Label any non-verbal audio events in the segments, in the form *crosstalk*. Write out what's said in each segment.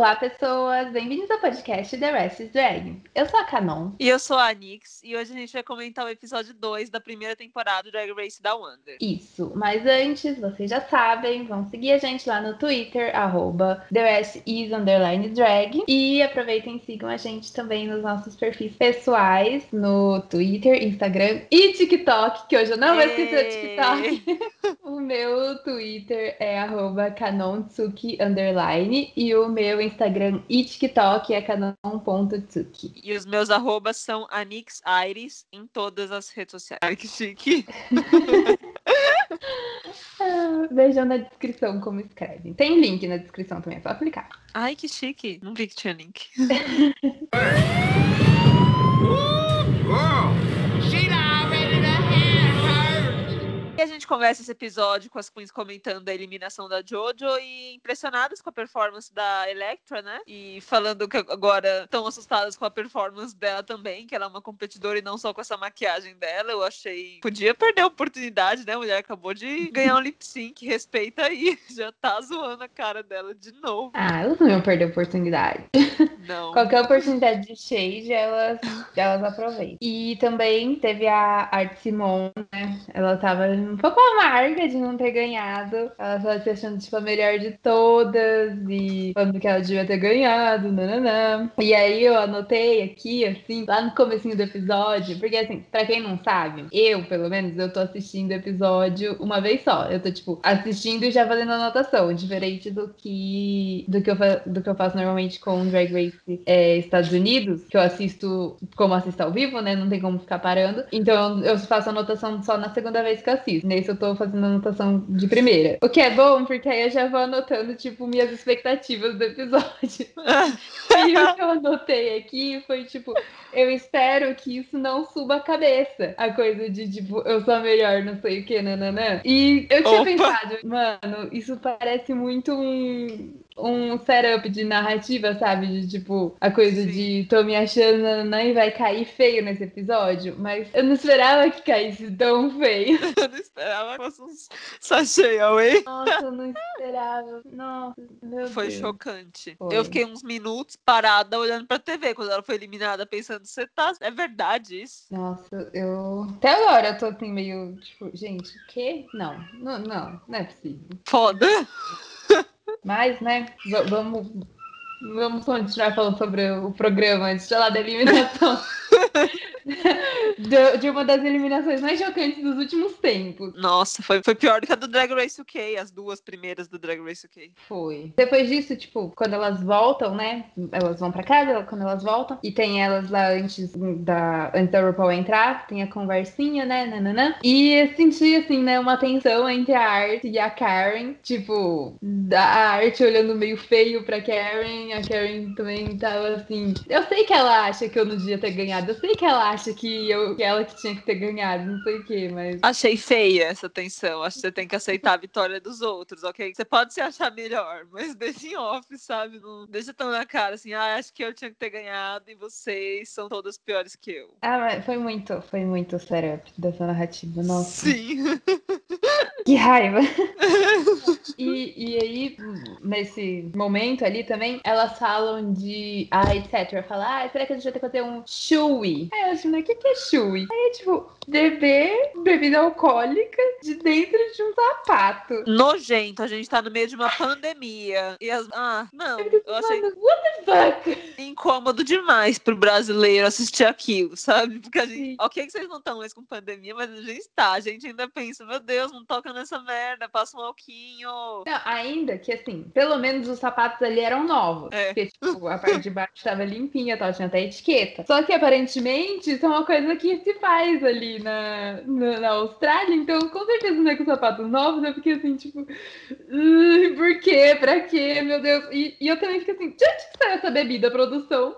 Olá, pessoas! Bem-vindos ao podcast The Rest is Drag. Eu sou a Canon. E eu sou a Nix, e hoje a gente vai comentar o episódio 2 da primeira temporada do Drag Race da Wonder. Isso, mas antes, vocês já sabem, vão seguir a gente lá no Twitter, arroba Drag. E aproveitem e sigam a gente também nos nossos perfis pessoais, no Twitter, Instagram e TikTok, que hoje eu não vou esquecer o TikTok. *laughs* o meu Twitter é arroba e o meu Instagram e TikTok é canon.tsuki. E os meus arrobas são Anix Aires em todas as redes sociais. *laughs* Ai, que chique. *laughs* Vejam na descrição como escreve. Tem link na descrição também, é só clicar. Ai, que chique. Não vi que tinha link. *laughs* A gente começa esse episódio com as queens comentando a eliminação da Jojo e impressionadas com a performance da Electra, né? E falando que agora estão assustadas com a performance dela também, que ela é uma competidora e não só com essa maquiagem dela. Eu achei. Podia perder a oportunidade, né? A mulher acabou de ganhar um lip sync, respeita aí. *laughs* Já tá zoando a cara dela de novo. Ah, elas não iam perder a oportunidade. *laughs* Não. Qualquer oportunidade de shade, elas, elas aproveitam. E também teve a Art Simone, né? Ela tava um pouco amarga de não ter ganhado. Ela tava se achando, tipo, a melhor de todas e falando que ela devia ter ganhado, nananã. E aí eu anotei aqui, assim, lá no comecinho do episódio, porque, assim, pra quem não sabe, eu, pelo menos, eu tô assistindo o episódio uma vez só. Eu tô, tipo, assistindo e já fazendo anotação, diferente do que, do que, eu, do que eu faço normalmente com Drag Race é, Estados Unidos, que eu assisto como assisto ao vivo, né? Não tem como ficar parando. Então eu faço anotação só na segunda vez que eu assisto. Nesse eu tô fazendo anotação de primeira. O que é bom, porque aí eu já vou anotando, tipo, minhas expectativas do episódio. *laughs* E o que eu anotei aqui foi, tipo, eu espero que isso não suba a cabeça. A coisa de, tipo, eu sou a melhor, não sei o que, nananã. E eu tinha Opa. pensado, mano, isso parece muito um, um setup de narrativa, sabe? De, tipo, a coisa Sim. de tô me achando nananã, e vai cair feio nesse episódio. Mas eu não esperava que caísse tão feio. *laughs* Eu não esperava que fosse um sachê away. Nossa, eu não esperava. Nossa, meu Foi Deus. chocante. Foi. Eu fiquei uns minutos parada olhando pra TV quando ela foi eliminada, pensando, você tá. É verdade isso? Nossa, eu. Até agora eu tô assim, meio, tipo, gente, o quê? Não, não, não, não é possível. Foda. *laughs* Mas, né, va- vamos. Vamos continuar falando sobre o programa antes de lá da eliminação. *laughs* de, de uma das eliminações mais chocantes dos últimos tempos. Nossa, foi, foi pior do que a do Drag Race UK, as duas primeiras do Drag Race UK. Foi. Depois disso, tipo, quando elas voltam, né? Elas vão pra casa, quando elas voltam, e tem elas lá antes da, antes da RuPaul entrar, tem a conversinha, né? Nananã. E eu senti, assim, né, uma tensão entre a Art e a Karen. Tipo, a Art olhando meio feio pra Karen, a Karen também tava assim. Eu sei que ela acha que eu não devia ter ganhado, eu sei que ela acha que, eu, que ela que tinha que ter ganhado, não sei o quê, mas. Achei feia essa tensão. Acho que você tem que aceitar a vitória dos outros, ok? Você pode se achar melhor, mas deixa em off, sabe? Não deixa tão na cara assim, ah, acho que eu tinha que ter ganhado e vocês são todas piores que eu. Ah, mas foi muito, foi muito setup dessa narrativa, nossa. Sim. *laughs* Que raiva! *laughs* E, e aí, nesse momento ali também, elas falam de. Ah, etc. Falar, ah, será que a gente vai ter que fazer um chui? Aí eu acho, né? O que, que é chui? Aí é tipo, beber bebida alcoólica de dentro de um sapato. Nojento, a gente tá no meio de uma pandemia. E as. Ah, não. Eu achei Mano, what the fuck? incômodo demais pro brasileiro assistir aquilo, sabe? Porque a gente. Sim. Ok, que vocês não estão mais com pandemia, mas a gente tá. A gente ainda pensa, meu Deus, não toca nessa merda, passa um alquinho. Não, ainda que assim, pelo menos os sapatos ali eram novos. É. Porque, tipo, a parte de baixo tava limpinha, tal, tinha até etiqueta. Só que aparentemente isso é uma coisa que se faz ali na, na, na Austrália. Então, com certeza não é com sapatos novos. Eu fiquei assim, tipo, "Ai, por quê? Pra quê? Meu Deus. E, e eu também fiquei assim, de onde que saiu essa bebida, produção?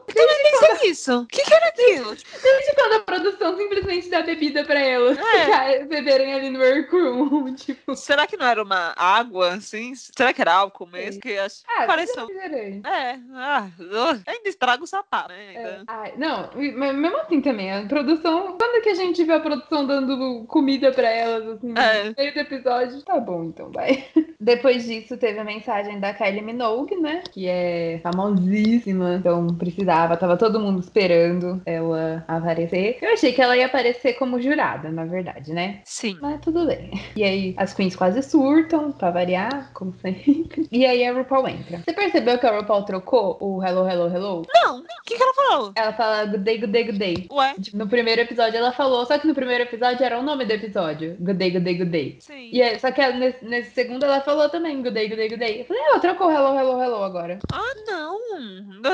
que isso? O que, que era aquilo? Tipo, Desde quando a produção simplesmente dá bebida pra elas É. beberem ali no workroom? *laughs* tipo, será que não era uma água assim. Será que era álcool mesmo? Que acho... Ah, pareceu. refrigerante. É, ah, ainda estraga o sapato, né? É. Ai, não, mesmo assim também, a produção. Quando que a gente vê a produção dando comida pra elas, assim, É. no meio do episódio? Tá bom, então vai. *laughs* Depois disso, teve a mensagem da Kylie Minogue, né? Que é famosíssima. Então precisava, tava todo mundo esperando ela aparecer. Eu achei que ela ia aparecer como jurada, na verdade, né? Sim. Mas tudo bem. E aí as queens quase surtam, pra variar, como sempre. *laughs* E aí a RuPaul entra. Você percebeu que a RuPaul trocou o Hello, Hello, Hello? Não, o que, que ela falou? Ela fala good day, good day, good day. Ué? Tipo, No primeiro episódio ela falou, só que no primeiro episódio era o nome do episódio. Good day, good day, good day. Sim. E aí, só que ela- nesse, nesse segundo ela falou também good day, good day, good day. Eu falei, ela trocou hello, hello, hello agora. Ah, não.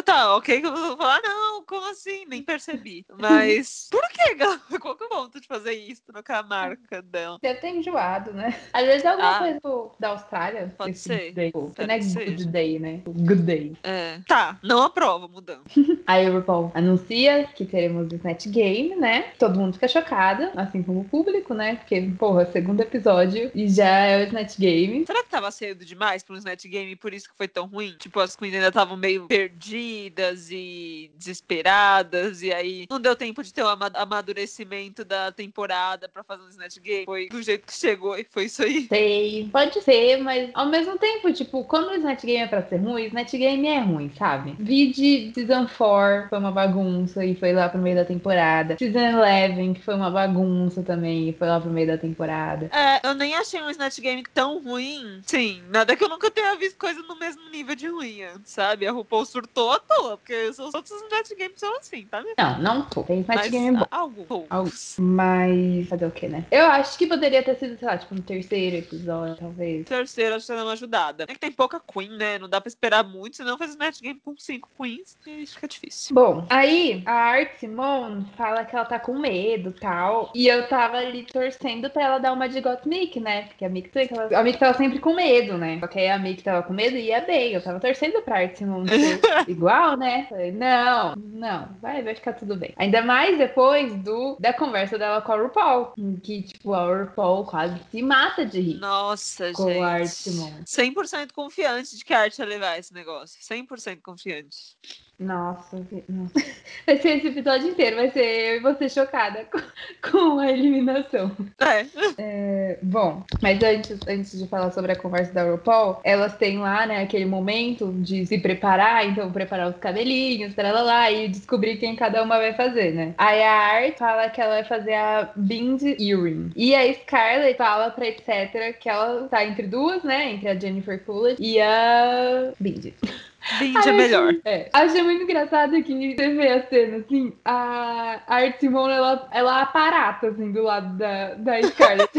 Tá, ok falar, não, como assim? Nem percebi. Mas *laughs* por que, Gal? Qual que é o ponto de fazer isso? Trocar a marca dela? Deve ter enjoado, né? Às vezes é alguma Ah. coisa da Austrália. Pode ser. day. Tipo, não é ser. good day, né? Good day. É. Tá, não aprova, mudando. *laughs* Aí o RuPaul anuncia que teremos o Snatch Game, né? Todo mundo fica chocado, assim como o público, né? Porque, porra, segundo episódio e já é o Snatch Game. Será que tava cedo demais pra um Snatch Game e por isso que foi tão ruim? Tipo, as queens ainda estavam meio perdidas e desesperadas, e aí não deu tempo de ter o ama- amadurecimento da temporada pra fazer um Snatch Game. Foi do jeito que chegou e foi isso aí. Sei, pode ser, mas ao mesmo tempo, tipo, quando o Snatch Game é pra ser ruim, o Snatch Game é ruim, sabe? Vide Season 4, foi uma bagunça e foi lá pro meio da temporada. Season 11, que foi uma bagunça também e foi lá pro meio da temporada. É, eu nem achei um Snatch Game tão ruim. Sim, nada que eu nunca tenha visto coisa no mesmo nível de ruim sabe? A RuPaul surtou à toa, porque os outros Snatch Games são assim, tá? minha Não, não tô. Tem Snatch Mas Game bom. algo. Algo. Mas fazer o que, né? Eu acho que poderia ter sido, sei lá, tipo, no terceiro episódio, talvez. Terceiro, acho que dá uma ajudada. É que tem pouca Queen, né? Não dá pra esperar muito, senão faz Snatch Game com cinco Queens e fica difícil. Bom, aí a Art Simone fala que ela tá com medo e tal. E eu tava ali torcendo pra ela dar uma de Gottmik, né? Porque a Mick, tava- a Mick tava sempre com medo, né? Só que aí a Mick tava com medo e ia bem. Eu tava torcendo pra Art Simone ser *laughs* igual, né? Falei, não, não, vai, vai ficar tudo bem. Ainda mais depois do, da conversa dela com a RuPaul. Que, tipo, a RuPaul quase se mata de rir. Nossa, Com a Art gente. Simone. 100% confiante de que a arte ia levar esse negócio. 100% confiante. Nossa, nossa. *laughs* Vai ser esse episódio inteiro, vai ser eu e você chocada com, *laughs* com a eliminação. É. É, bom, mas antes, antes de falar sobre a conversa da RuPaul, elas têm lá, né, aquele momento de se preparar, então preparar os cabelinhos, lá e descobrir quem cada uma vai fazer, né? Aí a Art fala que ela vai fazer a Bind Earring. E a Scarlett fala pra etc que ela tá entre duas, né, entre a Jennifer Coolidge e a Bind. *laughs* Bind Ai, é melhor. achei- É. Achei muito engraçado que você vê a cena, assim, a a Art Simone, ela, ela aparata, assim, do lado da, da Scarlett.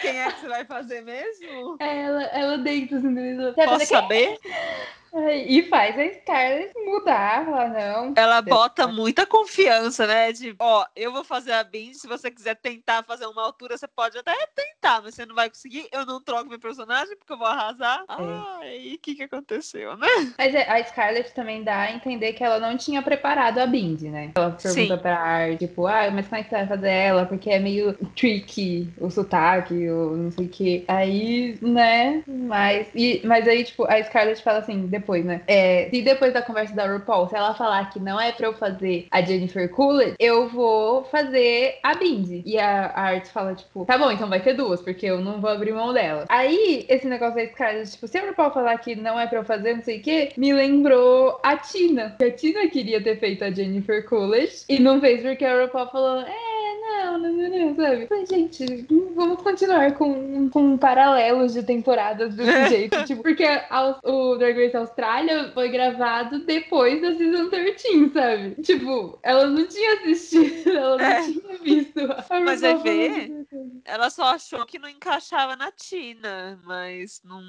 Quem é que você vai fazer mesmo? ela, ela deita, assim, do- Posso saber? Quê? *laughs* E faz a Scarlett mudar, falar, não. Ela bota muita confiança, né? De, ó, eu vou fazer a Bind. Se você quiser tentar fazer uma altura, você pode até tentar, mas você não vai conseguir. Eu não troco meu personagem porque eu vou arrasar. Ai, o que que aconteceu, né? Mas é, a Scarlett também dá a entender que ela não tinha preparado a Bind, né? Ela pergunta Sim. pra Art, tipo, ah, mas como é que você vai fazer ela? Porque é meio tricky o sotaque, ou não sei o que. Aí, né? Mas, e, mas aí, tipo, a Scarlett fala assim, depois, né? É, se depois da conversa da RuPaul, se ela falar que não é pra eu fazer a Jennifer Coolidge, eu vou fazer a Bind. E a, Art fala, tipo, tá bom, então vai ter duas, porque eu não vou abrir mão dela. Aí, esse negócio da Scarlett, tipo, se a RuPaul falar que não é pra eu fazer, não sei o que, me lembrou a Tina. Que a Tina queria ter feito a Jennifer Coolidge e não fez porque a RuPaul falou, é, não, não, não, não, sabe? Falei, gente, vamos continuar com, com paralelos de temporadas desse jeito. Tipo, porque a- o Drag Race Austrália foi gravado depois da Season 13, sabe? Tipo, ela não tinha assistido, ela não É. tinha visto. a Mas vai ver. Ela só achou que não encaixava na Tina, mas não.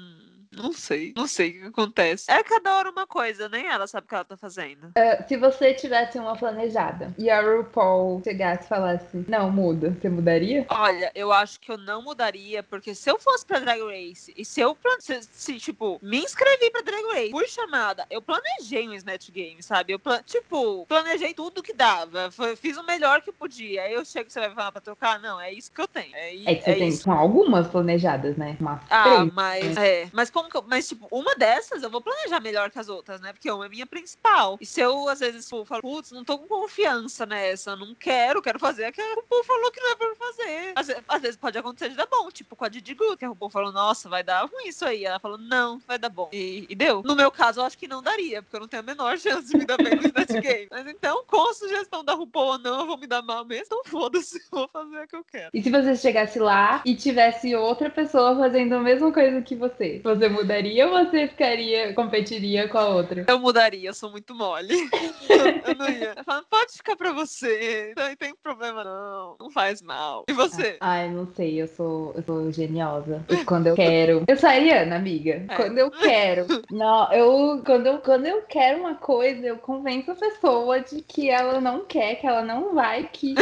Não sei. Não sei o que acontece. É cada hora uma coisa, nem ela sabe o que ela tá fazendo. Se você tivesse uma planejada e a RuPaul chegasse e falasse, Não, muda. Você mudaria? Olha, eu acho que eu não mudaria, porque se eu fosse pra Drag Race e se eu, se, se, tipo, me inscrevi pra Drag Race, fui chamada, eu planejei um Snatch Game, sabe? Eu, tipo, planejei tudo que dava, foi, fiz o melhor que podia. Aí eu chego, você vai falar pra trocar? Não, é isso que eu tenho. É, é que você é tem isso. algumas planejadas, né? Uma ah, três, mas, né? é. Mas como que eu, mas, tipo, uma dessas eu vou planejar melhor que as outras, né? Porque uma é minha principal. E se eu, às vezes, tipo, falo, putz, não tô com confiança nessa, não quero, quero fazer aquilo. O povo falou que não é pra fazer. Às, às, vezes pode acontecer de dar bom, tipo com a Didi Good, que o povo falou, nossa, vai dar ruim isso aí. Ela falou, não, vai dar bom. E, e, deu. No meu caso, eu acho que não daria, porque eu não tenho a menor chance de me dar bem no Snatch Game. Mas então, com a sugestão da RuPaul ou não, eu vou me dar mal mesmo, então foda-se, *laughs* vou fazer o que eu quero. E se você chegasse lá e tivesse outra pessoa fazendo a mesma coisa que você, você mudaria ou você ficaria, competiria com a outra? Eu mudaria, eu sou muito mole. *laughs* eu não ia. Eu falo, pode ficar pra você, não tem problema não, não faz mal. E você? Ai, não sei, eu sou, eu sou geniosa. Quando eu quero. Eu sou a Ariana, amiga. É. Quando eu quero. *laughs* Não, eu quando, eu quando eu quero uma coisa, eu convenço a pessoa de que ela não quer, que ela não vai, que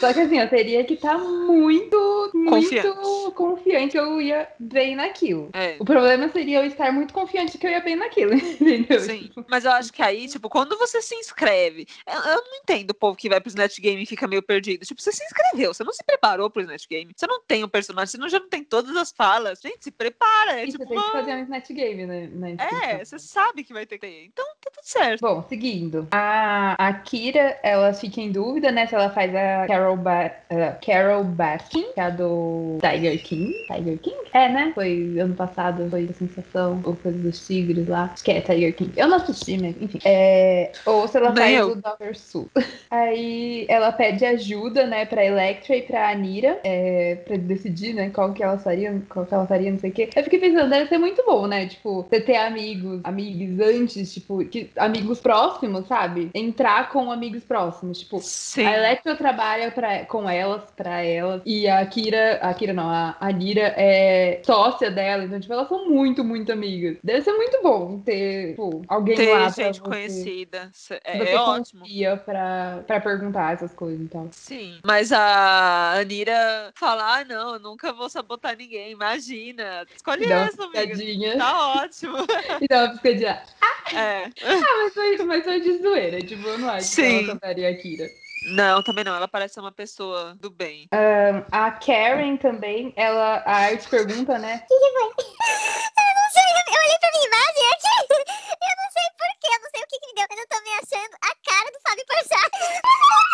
Só que assim, eu teria que estar tá muito, muito confiante. confiante que eu ia bem naquilo. É. O problema seria eu estar muito confiante que eu ia bem naquilo, *laughs* entendeu? Sim. Tipo... Mas eu acho que aí, tipo, quando você se inscreve, eu, eu não entendo o povo que vai pro Snatch Game e fica meio perdido. Tipo, você se inscreveu, você não se preparou pro Snatch Game. Você não tem um personagem, você não, já não tem todas as falas. Gente, se prepara. É, e tipo, você tem que fazer um Snatch Game, né? É, você sabe que vai ter que ter. Então, tudo certo. Bom, seguindo. A, a Kira, ela fica em dúvida, né? Se ela faz a Carol, ba uh, Carol Baskin, que é a do Tiger King. Tiger King? É, né? Foi ano passado, foi a sensação, ou coisa dos tigres lá. Acho que é Tiger King. Eu não assisti, mas enfim. É, ou se ela Nem faz eu. o Dr. Su. *laughs* Aí ela pede ajuda, né, pra Electra e pra Anira, é, pra decidir, né, qual que elas fariam, qual que ela faria, não sei o quê. Eu fiquei pensando, deve ser muito bom, né? Tipo, você ter amigos, amigos antes, tipo, que, amigos próximos, sabe? Entrar com amigos próximos. Tipo, Sim. a Electra trabalha pra, com elas, pra elas, e a Kira, a Kira não, a Anira é sócia dela, então, tipo, elas são muito, muito amigas. Deve ser muito bom ter, tipo, alguém ter lá. Ter gente conhecida. É, você é ótimo. Pra, pra perguntar essas coisas, então. Sim, mas a Anira fala, ah, não, eu nunca vou sabotar ninguém, imagina. Escolhe essa, amiga. Tá ótimo. *laughs* E dá uma piscadinha. Ah! É. Ah, mas foi, mas foi de zoeira, tipo, eu não acho Sim. que ela cantaria a Kira. Não, também não. Ela parece ser uma pessoa do bem. Um, a Karen também, ela, a Arte pergunta, né? O que, que foi? Eu não sei, eu olhei pra minha imagem aqui. *laughs* Eu não sei porquê, eu não sei o que, que me deu. Eu não tô me achando a cara do Fábio Porchat. Eu *laughs* não,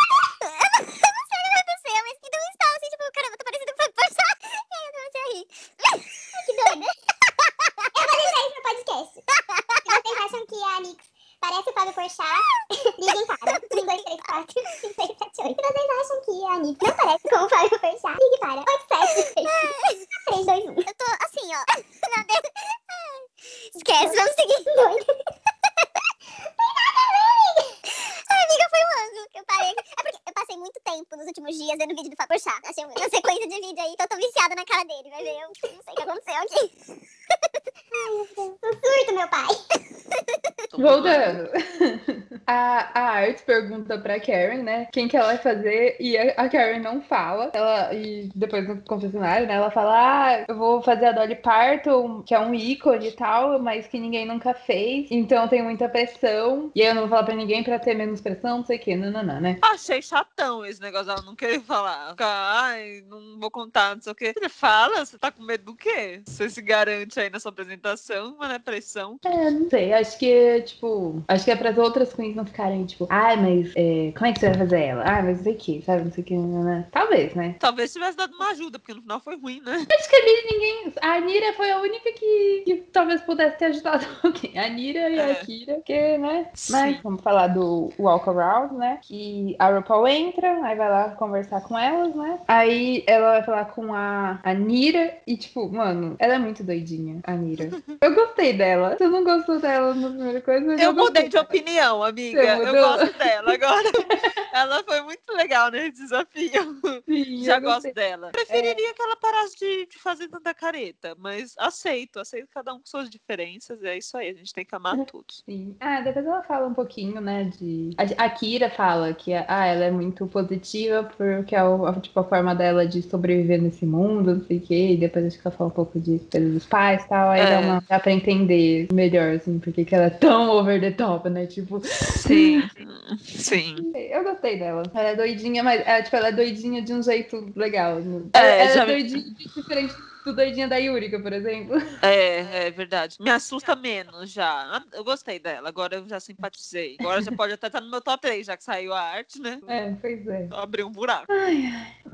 eu não sei o que aconteceu, mas que deu um estalo assim, tipo, caramba, tô parecendo o Fábio Porchat. *laughs* E aí eu comecei a rir. Que doida. Eu vou deixar isso no podcast. Vocês acham que a Nix Parece o Fábio Porchat. *laughs* Liguem para. 1, 2, 3, 4, 5, 6, 7, 8. Se vocês acham que a Anitta não parece com o Fábio Porchat, ligue para 8, 7, 6, 3, 2, 1. Eu tô assim, ó. *laughs* *laughs* Esquece, vamos seguir. Amiga, foi um ano que eu parei. É porque eu passei muito tempo nos últimos dias vendo vídeo do Fábio Porchat. Achei uma *laughs* sequência de vídeo aí que eu tô viciada na cara dele. Vai ver, eu não sei o que aconteceu aqui. Ai, meu Deus. Um surto, meu pai. Voltando. A, a Art pergunta pra Karen, né? Quem que ela vai fazer. E a, a Karen não fala. Ela, e depois no confessionário, né? Ela fala: Ah, eu vou fazer a Dolly Parton, que é um ícone e tal, mas que ninguém nunca fez. Então tem muita pressão. E eu não vou falar pra ninguém pra ter menos pressão, não sei o que, não, né? Achei chatão esse negócio. Ela não querer falar. Ai, não vou contar, não sei o que. Você fala, você tá com medo do quê? Você se garante aí na sua apresentação, mas é pressão. É, não sei. Acho que, tipo, acho que é para as outras queens não ficarem, tipo, ai, mas é, como é que você vai fazer ela? Ah, mas não sei o que, sabe? Não sei o que, né? Talvez, né? Talvez tivesse dado uma ajuda, porque no final foi ruim, né? *laughs* Acho que ali ninguém. A Nira foi a única que, que talvez pudesse ter ajudado *laughs* alguém. A Nira e é. a Kira, porque, né? Sim. Mas vamos falar do Walk Around, né? Que a RuPaul entra, aí vai lá conversar com elas, né? Aí ela vai falar com a, a Nira e, tipo, mano, ela é muito doidinha, a Nira. *laughs* Eu gostei dela. Você não gostou dela na primeira coisa? Eu, eu mudei de opinião, amiga eu gosto dela agora. *laughs* ela foi muito legal nesse desafio. Sim, *laughs* Já gosto gostei. dela. Preferiria que ela parasse de, de fazer tanta careta, mas aceito, aceito cada um com suas diferenças. É isso aí, a gente tem que amar todos. Sim. Ah, depois ela fala um pouquinho, né, de... A Kira fala que, ah, ela é muito positiva porque é o, a- tipo, a forma dela de sobreviver nesse mundo, não sei o quê, e depois acho que ela fala um pouco de coisa dos pais e tal, aí É. dá, uma, dá pra entender melhor, assim, porque que ela é tão over the top, né, tipo... Sim, *laughs* sim. Eu gostei dela. Ela é doidinha, mas ela, tipo, ela é doidinha de um jeito legal. né? É, ela ela já é doidinha diferente do doidinha da Yurika, por exemplo. É, é verdade. Me assusta menos já. Ah, Eu gostei dela, agora eu já simpatizei. Agora já pode até estar no meu top 3, já que saiu a arte, né? É, pois é. Abriu um buraco. *laughs*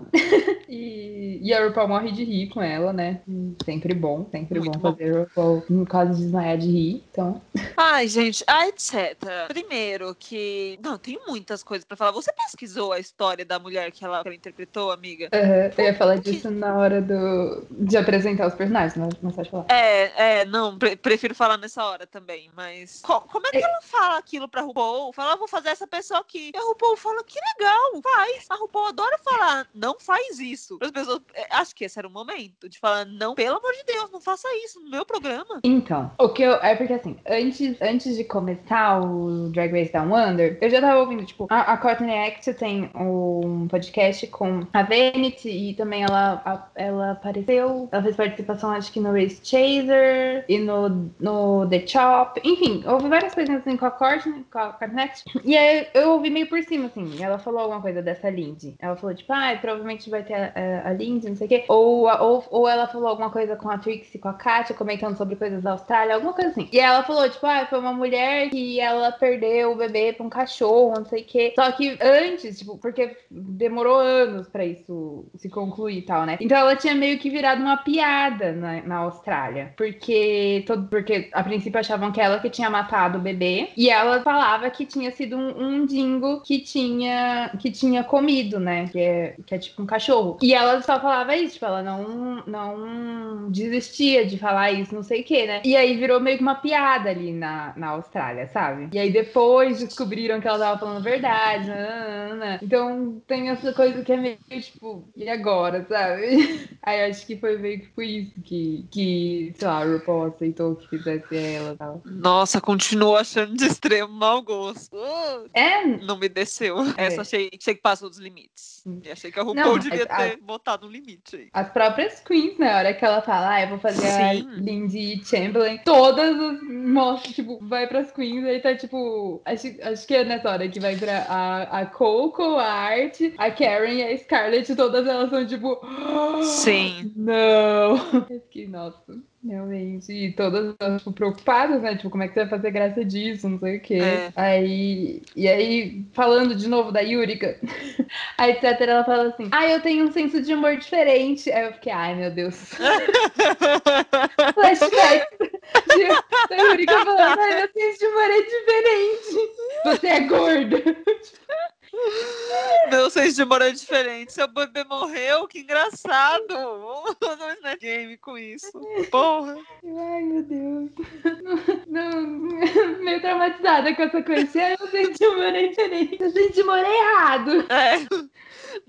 E, e a RuPaul morre de rir com ela, né? Sempre bom, sempre Muito bom bom. fazer a RuPaul quase desmaiar de rir. Então, Ai, gente, a etc. Primeiro que. Não, tem muitas coisas pra falar. Você pesquisou a história da mulher que ela, que ela interpretou, amiga? aham, eu ia falar que- disso na hora do, de apresentar os personagens, mas mas pode falar. É, é, não, pre- prefiro falar nessa hora também, mas. co- como é que É. ela fala aquilo pra RuPaul? Fala, "Ah, vou fazer essa pessoa aqui. E a RuPaul fala, que legal, faz. A RuPaul adora falar, não faz isso. As pessoas. é, Acho que esse era o momento de falar, não, pelo amor de Deus, não faça isso no meu programa. Então, o que eu. É porque assim, antes, antes de começar o Drag Race Down Under, eu já tava ouvindo, tipo, a, a Courtney Act tem um podcast com a Vanity e também ela, a- ela apareceu. Ela fez participação, acho que no Race Chaser e no, no The Chop. Enfim, houve várias coisinhas assim com a Courtney, com a Act. E aí eu ouvi meio por cima, assim. Ela falou alguma coisa dessa Lindy. Ela falou, tipo, ah, provavelmente vai ter a, a, a Lindy, não sei o quê. Ou, ou, ou ela falou alguma coisa com a Trixie, com a Katia, comentando sobre coisas da Austrália, alguma coisa assim. E ela falou, tipo, ah, foi uma mulher que ela perdeu o bebê pra um cachorro, não sei o quê. Só que antes, tipo, porque demorou anos pra isso se concluir e tal, né? Então ela tinha meio que virado uma piada na, na Austrália. Porque, todo, porque a princípio achavam que ela que tinha matado o bebê. E ela falava que tinha sido um, um dingo que tinha, que tinha comido, né? Que é, que é tipo um cachorro. E ela só falava isso, tipo, ela não, não desistia de falar isso, não sei o que, né? E aí virou meio que uma piada ali na, na Austrália, sabe? E aí depois descobriram que ela tava falando verdade. nananana. Então tem essa coisa que é meio tipo, e agora, sabe? *laughs* Aí acho que foi meio que por isso que, que sei lá, a RuPaul aceitou que fizesse ela e tal. Nossa, continuo achando de extremo mau gosto. Uh, É, não me desceu. É. Essa achei, achei que passou dos limites. Hum. Achei que a RuPaul Não, devia a- ter botado um limite aí. As próprias queens, na hora que ela fala, ah, eu vou fazer Sim. a Lindsay Chamberlain, todas as mostram, tipo, vai pras queens, aí tá tipo, acho, acho que é nessa hora que vai pra a, a Coco, a Art, a Karen e a Scarlett, todas elas são tipo, *gasps* Sim. não. Eu fiquei, nossa, realmente, e todas tipo, preocupadas, né, tipo, como é que você vai fazer graça disso, não sei o quê. É. Aí, e aí, falando de novo da Yurika, *laughs* a etc, ela fala assim, ah, eu tenho um senso de humor diferente. Aí eu fiquei, ai, meu Deus. *laughs* Flashback de, da Yurika falando, ai, meu senso de humor é diferente. *laughs* Você é gorda. Meu senso de humor é diferente. Seu bebê morreu, que engraçado. Vamos Snap Game com isso. Porra. Ai, meu Deus. Não, não, meio traumatizada com essa coisa. Ai, meu senso de humor é diferente. Meu senso de humor é errado. É.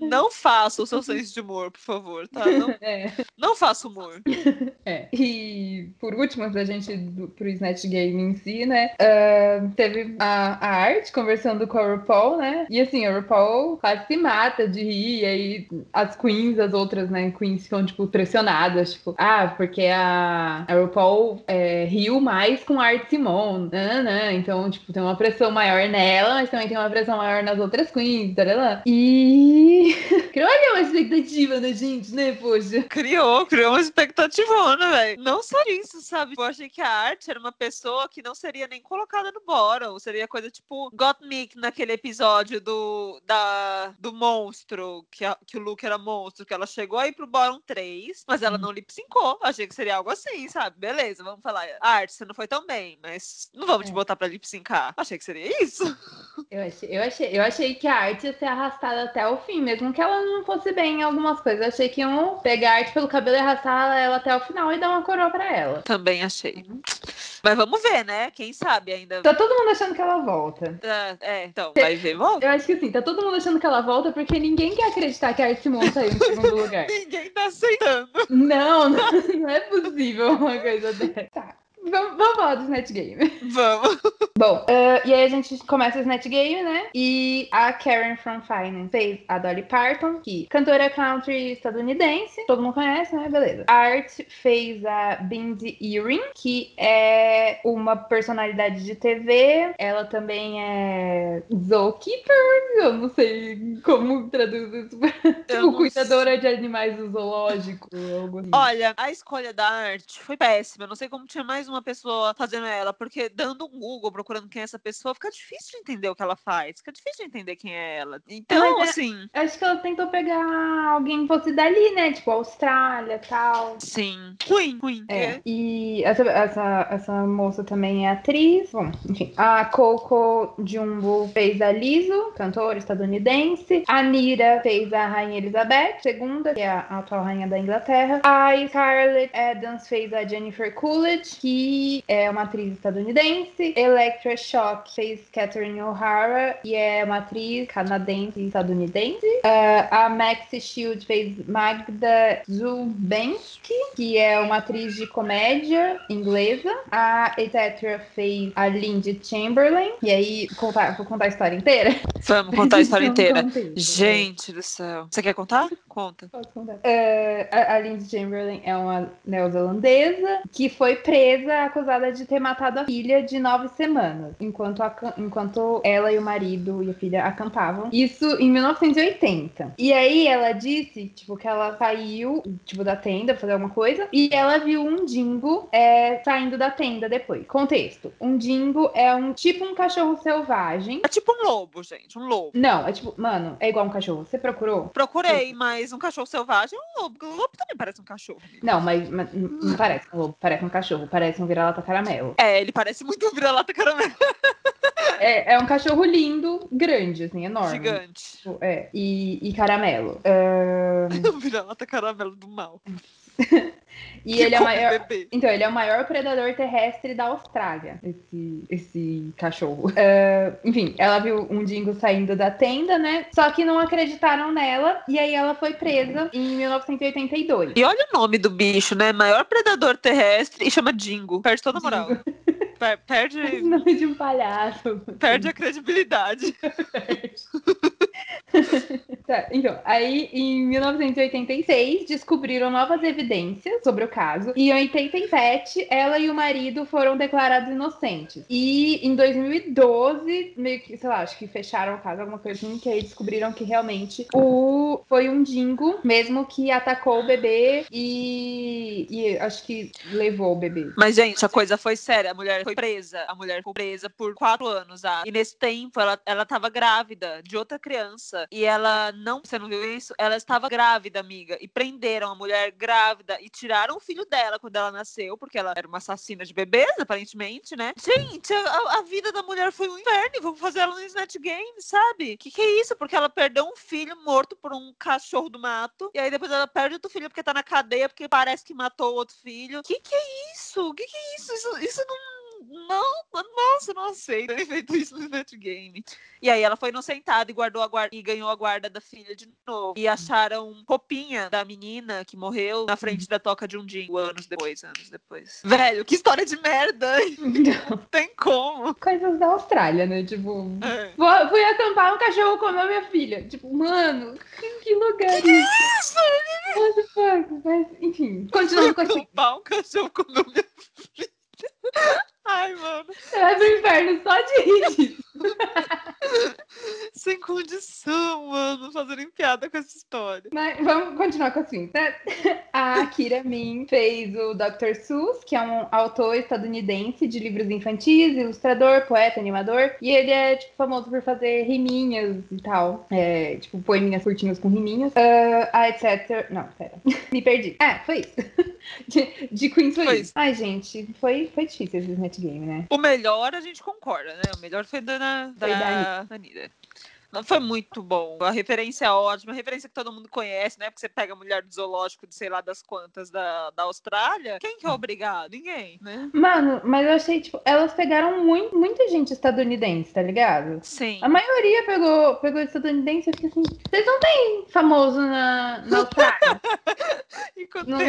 Não faça o seu senso de humor, por favor, tá? Não, *laughs* É. não faça humor. *laughs* É. E por último, da gente do- pro Snatch Game em si, né? ah, teve a, a Art conversando com a RuPaul, né? E assim, a RuPaul quase se mata de rir. E aí as queens, as outras, né? Queens ficam, tipo, pressionadas. Tipo, ah, porque a, a RuPaul é, riu mais com a Art Simone. Nanã. Então, tipo, tem uma pressão maior nela, mas também tem uma pressão maior nas outras queens. Tarará. E. *laughs* Olha uma expectativa da gente, né, poxa? Criou, criou uma expectativona, velho. Não só isso, sabe? Eu achei que a arte era uma pessoa que não seria nem colocada no bottom. Seria coisa tipo Gottmik naquele episódio do, da, do monstro, que, a- que o Luke era monstro, que ela chegou aí pro bottom 3, mas ela Hum. não lip syncou. Achei que seria algo assim, sabe? Beleza, vamos falar. Arte, você não foi tão bem, mas não vamos te É. botar pra lip syncar. Achei que seria isso. Eu achei, eu, achei, eu achei que a arte ia ser arrastada até o fim, mesmo que ela não fosse bem em algumas coisas. Eu achei que iam pegar a arte pelo cabelo e arrastar ela até o final e dar uma coroa pra ela. Também achei. Mas vamos ver, né? Quem sabe ainda. Tá todo mundo achando que ela volta. É, é, então, vai ver, volta. Eu acho que assim, tá todo mundo achando que ela volta porque ninguém quer acreditar que a Art Simon saiu em segundo *laughs* lugar. Ninguém tá aceitando. Não, *laughs* não, não é possível uma coisa dessa. Tá. Vamos, falar do Snatch Game. *laughs* Vamos. Bom, eh, e aí a gente começa o Snatch Game, né? E a Karen from Finance fez a Dolly Parton, que cantora country estadunidense, todo mundo conhece, né? Beleza. A Art fez a Bindi Earring, que é uma personalidade de TV. Ela também é zookeeper, eu não sei como traduz isso. *laughs* tipo, cuidadora de animais do zoológico. Algo assim. Olha, a escolha da arte foi péssima. Eu não sei como tinha mais uma pessoa fazendo ela, porque dando um Google, procurando quem é essa pessoa, fica difícil de entender o que ela faz. Fica difícil de entender quem é ela. Então, Mas é- assim, Acho que ela tentou pegar alguém que fosse dali, né? Tipo, Austrália e tal. sim. Queen, Queen. É. E essa, essa, essa moça também é atriz. Bom, enfim. A Coco Jumbo fez a Liso, cantora estadunidense. A Nira fez a Rainha Elizabeth II, que é a atual rainha da Inglaterra. A Scarlett Adams fez a Jennifer Coolidge, que é uma atriz estadunidense. Electra Shock fez Catherine O'Hara, e é uma atriz canadense e estadunidense. Ah, a Maxi Shield fez Magda Zubenski, que é uma atriz de comédia inglesa. A Etetra fez a Lindy Chamberlain. E aí, contar, vou contar a história inteira? Vamos *laughs* contar a história inteira. Gente do céu. Você quer contar? Conta. Posso contar? É, a, a Lindsay Chamberlain é uma neozelandesa que foi presa acusada de ter matado a filha de nove semanas, enquanto, aca- enquanto ela e o marido e a filha acampavam. Isso em 1980. E aí ela disse, tipo, que ela saiu, tipo, da tenda fazer alguma coisa, e ela viu um dingo é, saindo da tenda depois. Contexto. Um dingo é um tipo um cachorro selvagem. É tipo um lobo, gente. Um lobo. Não, é tipo, mano, é igual um cachorro. Você procurou? Procurei, mas um cachorro selvagem é um lobo. O lobo também parece um cachorro. Não, mas, mas não parece um lobo, parece um cachorro, parece um vira-lata caramelo. É, ele parece muito um vira-lata caramelo É, é um cachorro lindo, grande, assim, enorme. gigante. É, e, e caramelo. *laughs* Um vira-lata caramelo do mal. *laughs* *laughs* e Que ele é o maior. bebê. Então, ele é o maior predador terrestre da Austrália, esse, esse cachorro. Ah, enfim, ela viu um dingo saindo da tenda, né? Só que não acreditaram nela, e aí ela foi presa em 1982. E olha o nome do bicho, né? Maior predador terrestre e chama Dingo. Perde toda a moral. Per- Perde, *laughs* nome de um palhaço. perde a credibilidade. *laughs* Tá, então, aí em 1986 descobriram novas evidências sobre o caso e em 87 ela e o marido foram declarados inocentes. E em 2012, meio que, sei lá, acho que fecharam o caso, alguma coisa assim, que aí descobriram que realmente o foi um dingo, mesmo que atacou o bebê e, e acho que levou o bebê. Mas, gente, a coisa foi séria. A mulher foi presa. A mulher foi presa por quatro anos. ah. E nesse tempo, ela, ela tava grávida de outra criança. E ela não. Você não viu isso? Ela estava grávida, amiga. E prenderam a mulher grávida e tiraram o filho dela quando ela nasceu, porque ela era uma assassina de bebês, aparentemente, né? Gente, a, a vida da mulher foi um inferno. Vamos fazer ela no Snatch Game, sabe? Que que é isso? Porque ela perdeu um filho morto por um cachorro do mato. E aí depois ela perde outro filho porque tá na cadeia, porque parece que matou outro filho. Que que é isso? Que que é isso? Isso, isso não. Não, nossa, não aceito ter feito isso no Snatch Game. E aí ela foi inocentada e guardou a guarda e ganhou a guarda da filha de novo. E acharam roupinha da menina que morreu na frente da toca de um dingo anos depois, anos depois. Velho, que história de merda! Não *laughs* tem como. Coisas da Austrália, né? Tipo, É. Vou- Fui acampar, um cachorro comeu minha filha. Tipo, mano, que, que lugar isso? Isso! What the fuck? Mas, enfim, continuando com a. Acampar um cachorro comeu minha filha. Ai, mano. Você vai pro inferno só de rir. Sem condição, mano, fazerem piada com essa história. Mas vamos continuar com a cinta. A Kira Min fez o Dr. Seuss, que é um autor estadunidense de livros infantis, ilustrador, poeta, animador. E ele é, tipo, famoso por fazer riminhas e tal. É, tipo, poeminhas curtinhas com riminhas. Ah, a etc. Não, pera. *laughs* Me perdi. É, foi isso. *laughs* De, de Queens isso. Ai, gente, foi, foi Snatch Game, né? O melhor a gente concorda, né? O melhor foi da, da, Foi da Anira. Foi muito bom. A referência é ótima, a referência que todo mundo conhece, né? Porque você pega a mulher do zoológico de sei lá das quantas da, da Austrália. Quem que é obrigado? Ninguém, né? Mano, mas eu achei, tipo, elas pegaram muito, muita gente estadunidense, tá ligado? Sim. A maioria pegou, pegou estadunidense e assim, vocês não têm famoso na, na Austrália? Enquanto Não. tem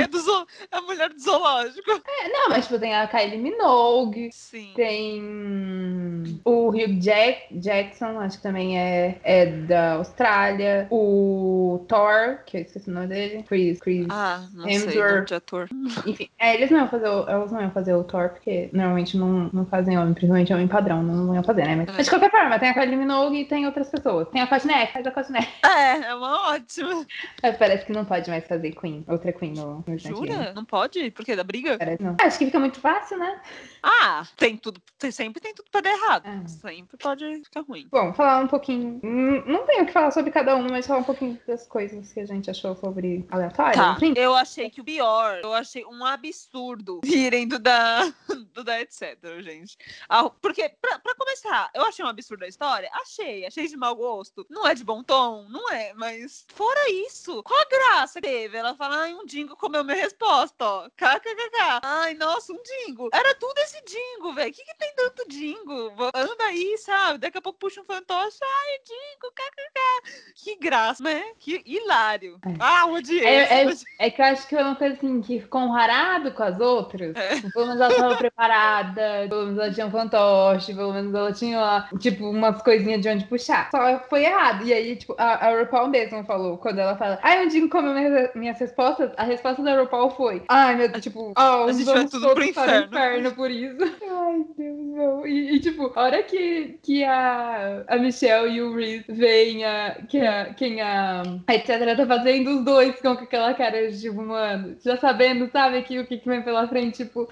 a mulher do zoológico. É, não, mas tipo, tem a Kylie Minogue, Sim. tem o Hugh Jack, Jackson, acho que também é, é da Austrália, o Thor, que eu esqueci o nome dele, Chris, Chris. Ah, não sei, Hemsworth. nome de ator. Enfim, é, eles não iam fazer o, elas não iam fazer o Thor, porque normalmente não, não fazem homem, principalmente homem padrão, não iam fazer, né? Mas, mas de qualquer forma, tem a Kylie Minogue e tem outras pessoas. Tem a Courtney, faz a Courtney. É, é uma ótima. Mas parece que não pode mais fazer Queen, outra Queen no, no. Jura? Não pode? Por quê? Da briga? Parece não. Acho que fica muito fácil, né? Ah, tem tudo. tem- sempre tem tudo pra dar errado. Ah. Sempre pode ficar ruim. Bom, falar um pouquinho. Não tenho o que falar sobre cada uma, mas falar um pouquinho das coisas que a gente achou sobre aleatório. Tá, Enfim. eu achei que o pior, eu achei um absurdo *laughs* virem do da, do da etc, gente. Ah, porque, pra, pra começar, eu achei um absurdo a história? Achei, achei de mau gosto. Não é de bom tom? Não é, mas fora isso, qual a graça que teve? Ela fala, ai, um dingo comeu minha resposta, ó. KKKK. Ai, nossa, um dingo. Era tudo esse dingo, velho. O que, que tem tanto dingo? Anda aí, sabe? Daqui a pouco puxa um fantoche, ai, dingo, KKK. Que graça, né? Que hilário. É. Ah, odiei. É, é, é que eu acho que é uma coisa assim que ficou honrado com as outras. É. Pelo menos ela estava *laughs* preparada, pelo menos ela tinha um fantoche, pelo menos ela tinha, tipo, umas coisinhas de onde puxar. Só foi errado. E aí, tipo, a, a RuPaul mesmo falou, quando ela fala, ai, um dia comeu minha- minhas respostas, a resposta da RuPaul foi, ai, meu Deus, tipo, oh, A gente vai tudo pro o inferno." inferno por isso. *laughs* Ai, Deus, não. E, e, tipo, a hora que, que a, a Michelle e o Reese veem a, que a, quem a, a etc tá fazendo, os dois com aquela cara de, tipo, mano, já sabendo, sabe, que o que, que vem pela frente, tipo,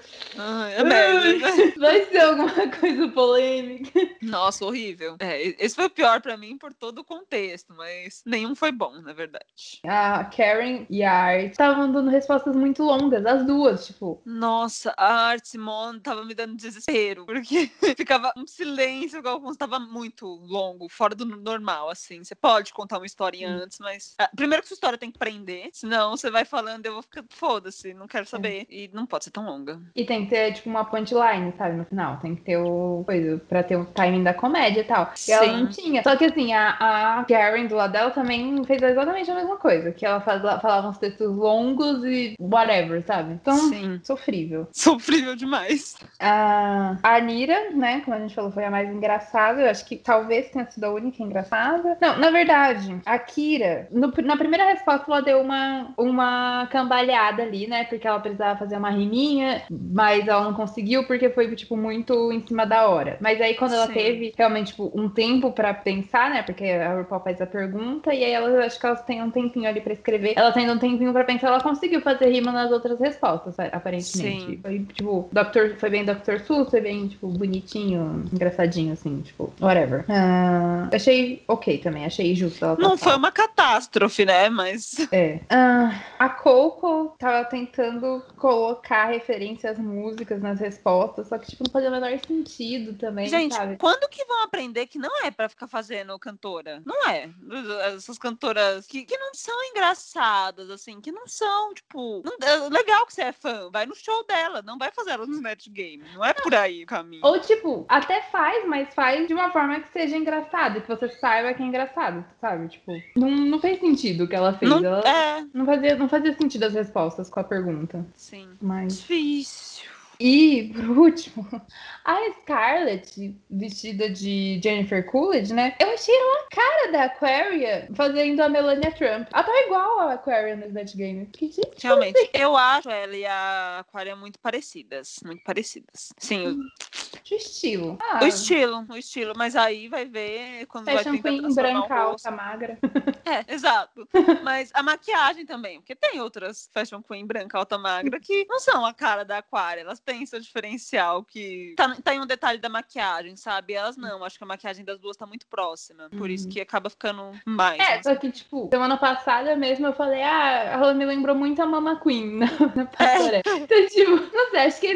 é merda, né? *laughs* vai ser alguma coisa polêmica. Nossa, horrível. É, esse foi o pior pra mim por todo o contexto, mas nenhum foi bom, na verdade. A Karen e a Art estavam dando respostas muito longas, as duas, tipo, Nossa, a Art Simone tava me dando desespero, porque *laughs* ficava um silêncio, igual como estava muito longo, fora do normal, assim. Você pode contar uma historinha Hum. antes, mas. ah, primeiro que sua história tem que prender, senão você vai falando, eu vou ficar, foda-se, não quero saber. E não pode ser tão longa. E tem que ter, tipo, uma punchline, sabe, no final. Tem que ter o coisa pra ter o timing da comédia e tal. E ela não Sim. tinha. Só que assim, a, a Karen do lado dela também fez exatamente a mesma coisa. Que ela fala- falava uns textos longos e whatever, sabe? Então, Sim. sofrível. *laughs* Sofrível demais. A, a Anira, né, como a gente falou, foi a mais engraçada. Eu acho que talvez tenha sido a única engraçada. Não, na verdade, a Kira, no- na primeira resposta, ela deu uma, uma cambalhada ali, né? Porque ela precisava fazer uma riminha, mas ela não conseguiu porque foi, tipo, muito em cima da hora. Mas aí, quando ela Sim. teve realmente, tipo, um tempo pra pensar, né? Porque a RuPaul faz a pergunta e aí elas, acho que elas têm um tempinho ali pra escrever. Ela tendo um tempinho pra pensar, ela conseguiu fazer rima nas outras respostas, aparentemente. Sim. Foi, tipo, Dr. foi bem Dr. Sus, foi bem, tipo, bonitinho, engraçadinho, assim, tipo, whatever. Ah, achei ok também, achei justo ela Não foi uma catástrofe, né? Mas. *laughs* É. Ah, a Coco tava tentando colocar referência às músicas nas respostas, só que, tipo, não fazia o menor sentido também, Gente, sabe? quando que vão aprender que não é pra ficar fazendo cantora? Não é. Essas cantoras que, que não são engraçadas, assim, que não são, tipo. não- é legal que você é fã, vai no show dela, não vai fazer ela no Snatch Game. Não é por aí o caminho. Ou, tipo, até faz, mas faz de uma forma que seja engraçado, que você saiba que é engraçado, sabe? Tipo, não, não fez sentido o que ela fez. Não, ela é, não, fazia, não fazia sentido as respostas com a pergunta. sim. Mas. Difícil. E, por último, *laughs* a Scarlett, vestida de Jennifer Coolidge, né? Eu achei ela a cara da Aquaria fazendo a Melania Trump. Ela tá igual a Aquaria no Snatch Game. Que gente, Realmente, eu acho ela e a Aquária muito parecidas. Muito parecidas. Sim, de estilo. Ah, o estilo, o estilo. Mas aí vai ver quando vai Fashion tentar Queen branca, alta, magra. *laughs* É, exato. *laughs* Mas a maquiagem também, porque tem outras fashion queen branca, alta, magra, que não são a cara da Aquária. Elas têm seu diferencial, que tá, tá em um detalhe da maquiagem, sabe? Elas não. Acho que a maquiagem das duas tá muito próxima. Por isso Uhum. que acaba ficando mais. É, só que, tipo, semana passada mesmo eu falei, ah, ela me lembrou muito a Mama Queen *laughs* na, na passarela. Então, tipo, não sei, acho que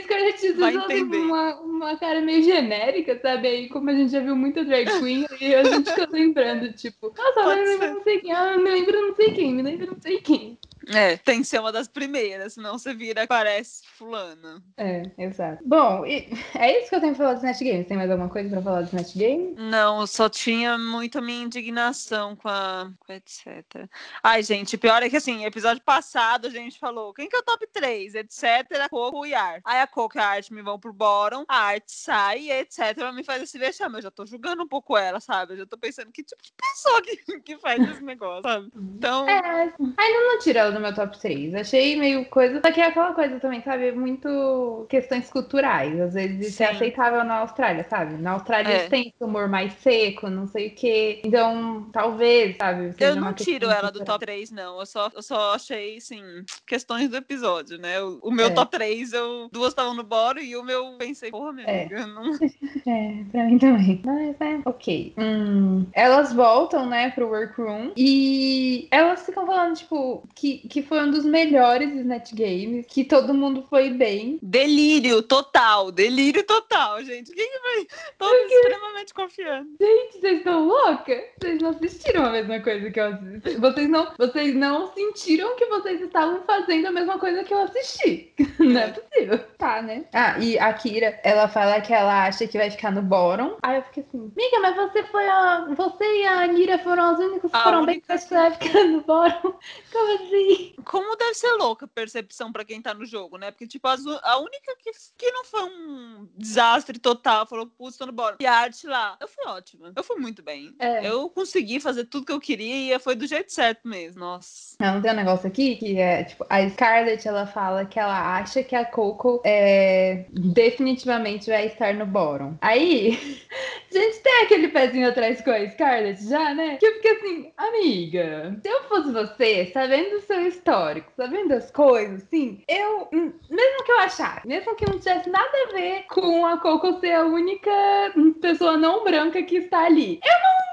Vai usou tipo, entender. uma, uma cara história meio genérica, sabe? Aí, como a gente já viu muita drag queen, aí a gente fica lembrando, tipo, nossa, eu me lembro não sei quem, ah, me lembro não sei quem, me lembro não sei quem. É, tem que ser uma das primeiras, senão você vira, parece fulana. É, exato. Bom, e *laughs* é isso que eu tenho pra falar do Snatch Games. Tem mais alguma coisa pra falar do Snatch Game? Não, só tinha muito a minha indignação com a, com a etc. Ai, gente, pior é que assim, episódio passado a gente falou quem que é o top 3, etc. Coco e Art. Aí a Coco e a Art me vão pro bottom, a Art sai etc. Ela me faz esse vexame. Eu já tô julgando um pouco ela, sabe? Eu já tô pensando que tipo de pessoa que, *laughs* que faz esse negócio, sabe? Então, É, ainda não tira do meu top 3. Achei meio coisa. Só que é aquela coisa também, sabe? Muito questões culturais. Às vezes isso é aceitável na Austrália, sabe? Na Austrália É. esse humor mais seco, não sei o quê. Então, talvez, sabe? eu não tiro ela do top 3, não. Eu só, eu só achei, assim, questões do episódio, né? O, o meu É. top 3, eu, duas estavam no bottom e o meu pensei, porra, minha É. amiga, não, *laughs* É, pra mim também. Mas é, ok. Hum, elas voltam, né, pro workroom e elas ficam falando, tipo, que, que foi um dos melhores Snatch Games, que todo mundo foi bem. Delírio total, delírio total, gente. Quem que vai? Todos extremamente confiando. Gente, vocês estão loucas? Vocês não assistiram a mesma coisa que eu assisti. Vocês não, vocês não sentiram que vocês estavam fazendo a mesma coisa que eu assisti. *laughs* Não é possível. Tá, né? Ah, e a Kira, ela fala que ela acha que vai ficar no bottom. Aí eu fiquei assim, amiga, mas você foi a. Você e a Nira foram as únicas que A foram bem única que você vai ficar no bottom. Como assim? Como deve ser louca a percepção pra quem tá no jogo, né? Porque, tipo, as a única que, que não foi um desastre total, falou, putz, tô no bottom. E a arte lá, eu fui ótima. Eu fui muito bem. É. Eu consegui fazer tudo que eu queria e foi do jeito certo mesmo. Nossa. Não, tem um negócio aqui que é, tipo, a Scarlett, ela fala que ela acha que a Coco é, definitivamente vai estar no bottom. Aí, a *laughs* gente tem aquele pezinho atrás com a Scarlett já, né? Que eu assim, amiga, se eu fosse você, sabendo o seu histórico, sabendo as coisas, assim, eu, hum, mesmo que eu achasse, mesmo que não tivesse nada a ver com a Coco ser a única pessoa não branca que está ali, eu não,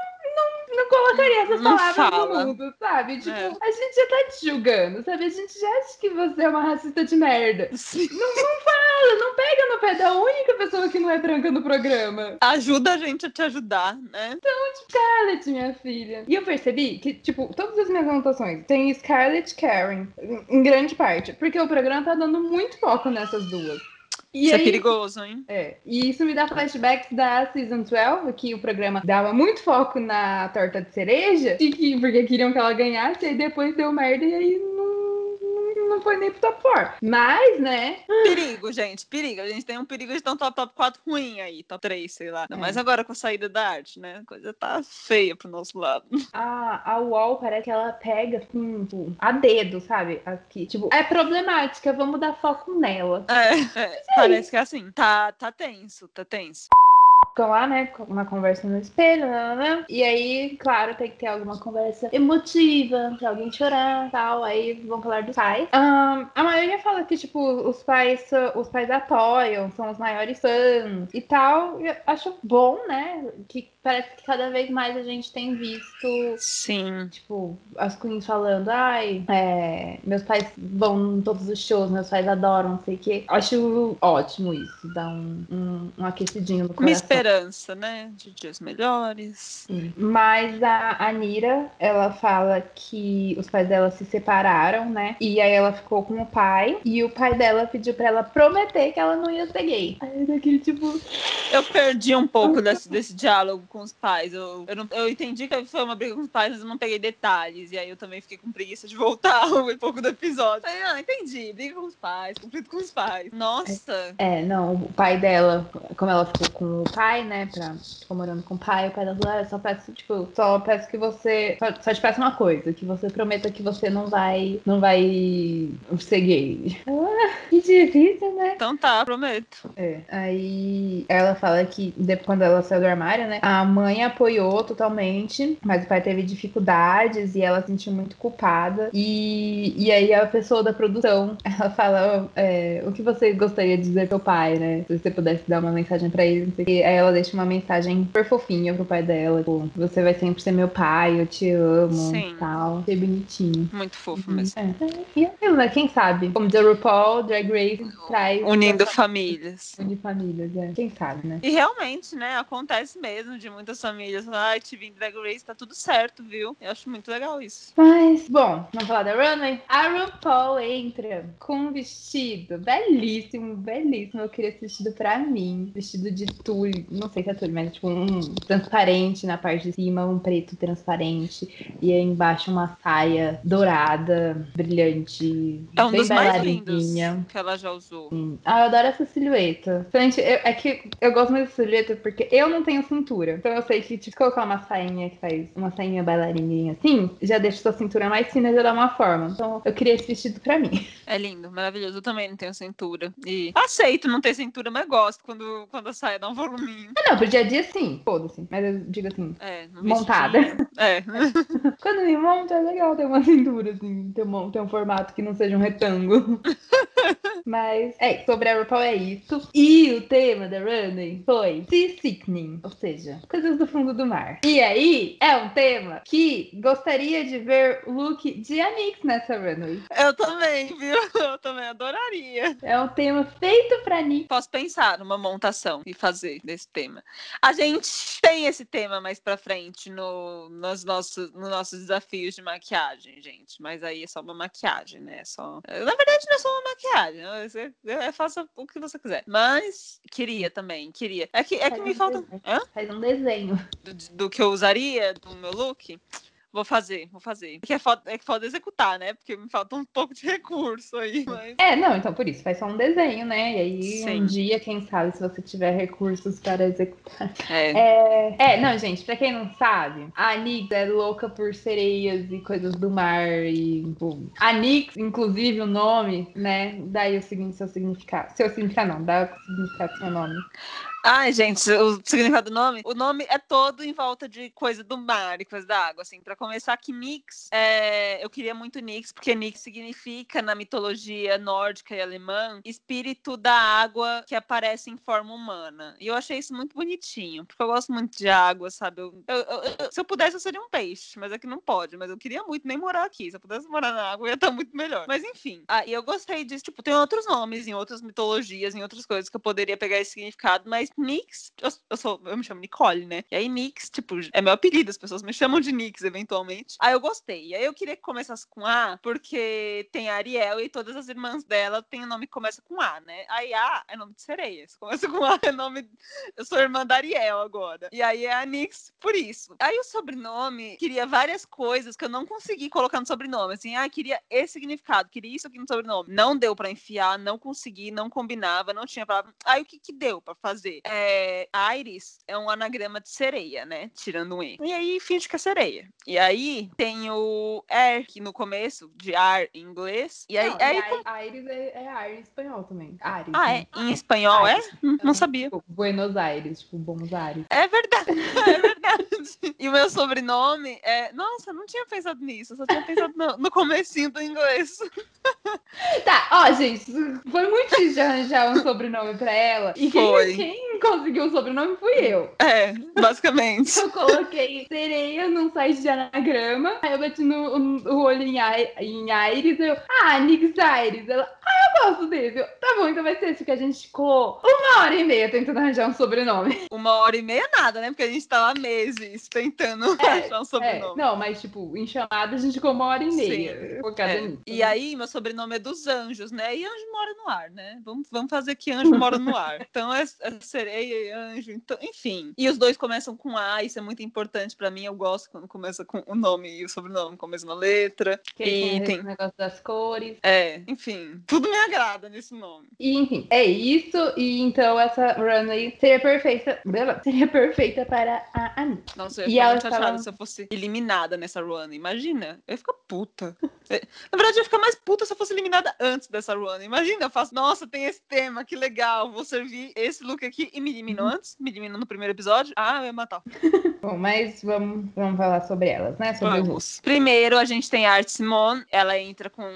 não, não colocaria essas Não palavras fala. no mundo, sabe? Tipo, É. a gente já tá te julgando, sabe? A gente já acha que você é uma racista de merda. Sim. Fala, não pega no pé da única pessoa que não é branca no programa. Ajuda a gente a te ajudar, né? Scarlett, minha filha. E eu percebi que, tipo, todas as minhas anotações tem Scarlett Karen, em grande parte, porque o programa tá dando muito foco nessas duas. E Isso aí, é perigoso, hein? É, e isso me dá flashbacks da Season 12, que o programa dava muito foco na torta de cereja, que, porque queriam que ela ganhasse, e aí depois deu merda, e aí não, não, foi nem pro top 4. Mas, né, Perigo, gente, perigo. A gente tem um perigo de ter um top, top 4 ruim aí, top 3, sei lá. Ainda É. mais agora com a saída da arte, né? A coisa tá feia pro nosso lado. a, a UOL parece que ela pega, assim, tipo, a dedo, sabe? Aqui, tipo, é problemática, vamos dar foco nela. É, é, parece que é assim. Tá, tá tenso, tá tenso. Ficam lá, né, uma conversa no espelho, né, né, e aí, claro, tem que ter alguma conversa emotiva, se alguém chorar, tal, aí vão falar dos pais. Ahn, a maioria fala que, tipo, os pais, os pais apoiam, são os maiores fãs e tal, eu acho bom, né, que parece que cada vez mais a gente tem visto Sim. Tipo, as queens falando, ai, é, meus pais vão em todos os shows, meus pais adoram, não sei o quê. Acho ótimo isso, dá um, um, um aquecidinho no Uma coração. esperança, né? De dias melhores. Sim. Mas a Anira, ela fala que os pais dela se separaram, né? E aí ela ficou com o pai. E o pai dela pediu pra ela prometer que ela não ia ser gay. Aí daquele tipo. Eu perdi um pouco desse, desse diálogo com os pais. Eu, eu, não- eu entendi que foi uma briga com os pais, mas eu não peguei detalhes. E aí eu também fiquei com preguiça de *laughs* voltar *laughs* um pouco do episódio. Aí, ah, entendi. Briga com os pais, conflito com os pais. Nossa. É, não, o pai dela, como ela ficou com o pai, né? Pra, ficou morando com o pai, o pai dela falou, ah, eu só peço, tipo, só peço que você. Só, só te peço uma coisa, que você prometa que você não vai. não vai ser gay. *laughs* Ah, que difícil, né? Então tá, prometo. É. Aí ela fala que depois, quando ela saiu do armário, né? A mãe apoiou totalmente, mas o pai teve dificuldades e ela se sentiu muito culpada. E, e aí a pessoa da produção, *laughs* ela fala é, o que você gostaria de dizer pro pai, né? Se você pudesse dar uma mensagem pra ele, não sei o. Aí ela deixa uma mensagem super fofinha pro pai dela. Tipo, você vai sempre ser meu pai, eu te amo Sim. e tal. Achei bonitinho. Muito fofo Uhum. mesmo. É. E aquilo, né? Quem sabe? Como o RuPaul, Drag Race traz Unindo famílias. Unir famílias, é. Quem sabe, né? E realmente, né, acontece mesmo de muitas famílias. Ai, te vim Drag Race, tá tudo certo, viu? Eu acho muito legal isso. Mas, bom, vamos falar da Runway? A RuPaul entra com um vestido belíssimo, belíssimo. Eu queria esse vestido pra mim. Vestido de tule, não sei se é tule, mas tipo um transparente na parte de cima, um preto transparente. E aí embaixo uma saia dourada, brilhante. É um bem dos mais lindos que ela já usou. Sim. Ah, eu adoro essa silhueta. Eu- é que eu gosto muito dessa silhueta porque eu não tenho cintura. Então eu sei que, tipo, colocar uma sainha que faz uma sainha bailarininha assim, já deixa sua cintura mais fina e já dá uma forma. Então eu queria esse vestido pra mim. É lindo, maravilhoso. Eu também não tenho cintura. E aceito não ter cintura, mas gosto quando, quando a saia dá um voluminho. Ah, não, pro dia a dia sim, foda-se. Mas eu digo assim, É, Montada. É. *laughs* quando me monta é legal ter uma cintura, assim, ter um, ter um formato que não seja um retângulo. *laughs* Mas, é, sobre a RuPaul é isso. E o tema da Runway foi Sea Sickening, ou seja, coisas do fundo do mar. E aí, é um tema que gostaria de ver o look de Anix nessa Runway. Eu também, viu? Eu também adoraria. É um tema feito pra Anix. Posso pensar numa montação e fazer desse tema. A gente tem esse tema mais pra frente no, nos, nossos, nos nossos desafios de maquiagem, gente. Mas aí é só uma maquiagem, né? É Só... Na verdade, não é só uma maquiagem. Você, é, faça o que você quiser. Mas queria também, queria. É que, é que Faz me um falta. desenho. Hã? Faz um desenho. do, do que eu usaria do meu look. Vou fazer, vou fazer. Porque é foda, é foda executar, né? Porque me falta um pouco de *laughs* recurso aí. Mas... É, não, então por isso, faz só um desenho, né? E aí, Sim. um dia, quem sabe, se você tiver recursos para executar. É. É, é, não, gente, pra quem não sabe, a Nix é louca por sereias e coisas do mar e, tipo, a Nix, inclusive o nome, né, daí o seguinte, seu significado. Seu significado não, dá o significado do seu nome. Ai, gente, o significado do nome? O nome é todo em volta de coisa do mar e coisa da água, assim. Pra começar, que Nix, é... eu queria muito Nix, porque Nix significa, na mitologia nórdica e alemã, espírito da água que aparece em forma humana. E eu achei isso muito bonitinho, porque eu gosto muito de água, sabe? Eu- eu- eu- se eu pudesse, eu seria um peixe, mas é que não pode. Mas eu queria muito nem morar aqui. Se eu pudesse morar na água, ia estar muito melhor. Mas enfim. Ah, e eu gostei disso. Tipo, tem outros nomes em outras mitologias, em outras coisas que eu poderia pegar esse significado, mas Nix, eu, eu sou, eu me chamo Nicole, né? E aí Nix, tipo, é meu apelido, as pessoas me chamam de Nix eventualmente. Aí eu gostei. E aí eu queria que começasse com A, porque tem a Ariel e todas as irmãs dela têm o nome que começa com A, né? Aí A é nome de sereia. Se começa com A, é nome. Eu sou irmã da Ariel agora. E aí é a Nix por isso. Aí o sobrenome queria várias coisas que eu não consegui colocar no sobrenome. Assim, ah, queria esse significado, queria isso aqui no sobrenome. Não deu pra enfiar, não consegui, não combinava, não tinha palavra. Aí o que que deu pra fazer? É, Iris é um anagrama de sereia, né? Tirando um E. E aí finge que é sereia. E aí tem o Air, que no começo, de ar em inglês. E aí, Não, aí e a, a Iris é, é ar em espanhol também. Ares. ah, né? é? Em espanhol é? Ares. Hum, Não sabia. Tipo, Buenos Aires, tipo, Bons Aires. É verdade, *laughs* é verdade. E o meu sobrenome é. Nossa, não tinha pensado nisso. Eu só tinha pensado no, no comecinho do inglês. Tá, ó, gente, foi muito difícil de arranjar um sobrenome pra ela. E Foi. quem, quem *laughs* conseguiu o sobrenome fui eu. É, basicamente. Eu coloquei sereia num site de anagrama. Aí eu bati no, o olho em, Ai- em Aires. Eu, ah, Nix Aires. Ela, ah, eu gosto desse. Eu, tá bom, então vai ser esse que a gente ficou uma hora e meia tentando arranjar um sobrenome. Uma hora e meia nada, né? Porque a gente tava há meses tentando achar um É, sobrenome. não, mas tipo, em chamada a gente ficou uma hora e meia. Focada É, nisso. E aí, meu sobrenome é dos anjos, né? E anjo mora no ar, né? Vamos, vamos fazer que anjo mora no ar. Então é, é sereia e anjo, então, enfim. E os dois começam com A, isso é muito importante pra mim. Eu gosto quando começa com o nome e o sobrenome com a mesma letra. Que e tem esse negócio das cores. É, enfim, tudo me agrada nesse nome. E enfim, é isso. E então essa runway seria perfeita. *laughs* Seria perfeita para a Anitta. Nossa, eu E ia ficar ela muito estava- se eu fosse eliminada nessa run. Imagina, eu ia ficar puta. É, Na verdade, eu ia ficar mais puta se eu fosse eliminada antes dessa run. Imagina, eu faço, nossa, tem esse tema, que legal, vou servir esse look aqui e me eliminou antes, me eliminou no primeiro episódio. Ah, eu ia matar. *laughs* Bom, mas vamos, vamos falar sobre elas, né? Sobre os Vamos. Primeiro, a gente tem a Art Simone, ela entra com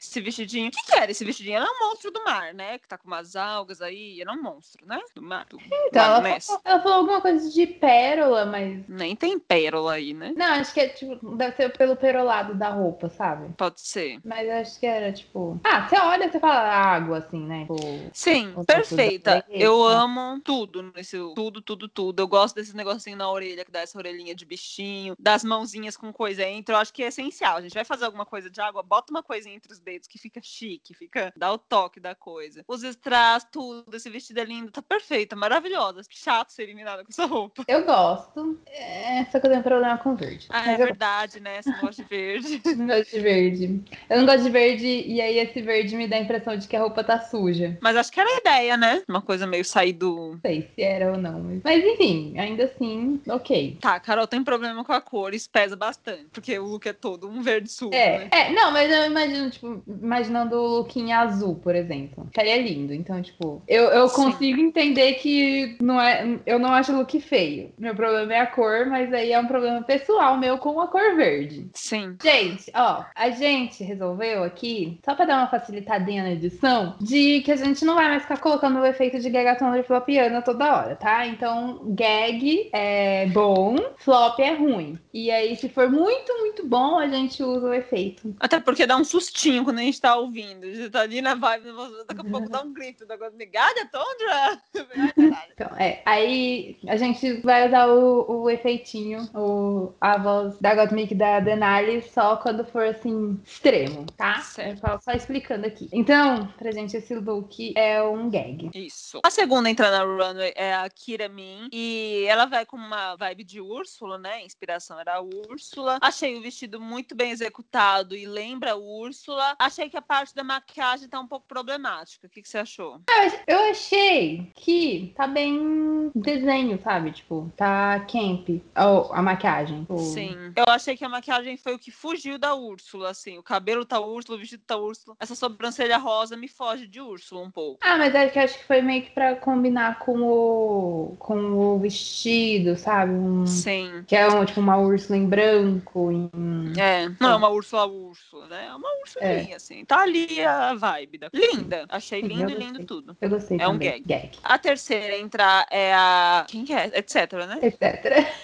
esse vestidinho. O que, que era esse vestidinho. Ela é um monstro do mar, né? Que tá com umas algas aí. Ela é um monstro, né? Do mar. Do Então, mar ela falou, ela falou alguma coisa de pérola, mas. Nem tem pérola aí, né? Não, acho que é tipo, deve ser pelo perolado da roupa, sabe? Pode ser. Mas acho que era tipo. Ah, você olha e você fala água, assim, né? Tipo, Sim, perfeita. Eu preta. Tudo nesse. Tudo, tudo, tudo. Eu gosto desse negocinho na orelha, que dá essa orelhinha de bichinho, das mãozinhas com coisa entre. Eu acho que é essencial. A gente vai fazer alguma coisa de água, bota uma coisa entre os dedos que fica chique, fica. dá o toque da coisa. Os strass, tudo. Esse vestido é lindo, tá perfeita, maravilhosa. Chato ser eliminada com essa roupa. eu gosto. É, só que eu tenho problema com verde. Ah, é eu verdade, né? Você não gosta de verde. *laughs* não gosto de verde. Eu não gosto de verde, e aí esse verde me dá a impressão de que a roupa tá suja. Mas acho que era a ideia, né? Uma coisa meio sair do. Não sei se era ou não. Mas, mas enfim, ainda assim, ok. Tá, Carol tem problema com a cor, isso pesa bastante. Porque o look é todo um verde sujo, É, né? é, não, mas eu imagino, tipo, imaginando o look em azul, por exemplo. Ficaria lindo. Então, tipo, eu, eu Sim. consigo entender que não é. Eu não acho o look feio. Meu problema é a cor, mas aí é um problema pessoal meu com a cor verde. Sim. Gente, ó, a gente resolveu aqui, só pra dar uma facilitadinha na edição, de que a gente não vai mais ficar colocando o efeito de gagaton de flopiana toda hora, tá? Então, gag é bom, flop é ruim. E aí, se for muito, muito bom, a gente usa o efeito. Até porque dá um sustinho quando a gente tá ouvindo. A gente tá ali na vibe, daqui a pouco dá um grito. Negócio de Gaga, Tondra! *laughs* Então, é, aí a gente vai usar o, o efeitinho, o, a voz da Gottmik da Denali só quando for assim, extremo, tá? Certo. Só, só explicando aqui. Então, pra gente, esse look é um gag. Isso. A segunda a entrar na runway é a Kira Min. E ela vai com uma vibe de Úrsula, né? A inspiração era a Úrsula. Achei o vestido muito bem executado e lembra a Úrsula. Achei que a parte da maquiagem tá um pouco problemática. O que, que você achou? Eu achei que tá bem desenho, sabe? Tipo, tá camp. Ou a maquiagem. Tipo, Sim. Eu achei que a maquiagem foi o que fugiu da Úrsula, assim. O cabelo tá Úrsula, o vestido tá Úrsula. Essa sobrancelha rosa me foge de Úrsula um pouco. Ah, mas acho que acho que foi meio que pra combinar com o com o vestido, sabe? Um- Sim. que é um, tipo uma Úrsula em branco, em É, não é uma Úrsula Úrsula, né? É uma Ursulinha, assim. Tá ali a vibe. Da... Linda. Achei Sim, lindo e lindo tudo. Eu gostei É um também. gag. A terceira a entrar é a. Quem que é? Etc, né? Etc.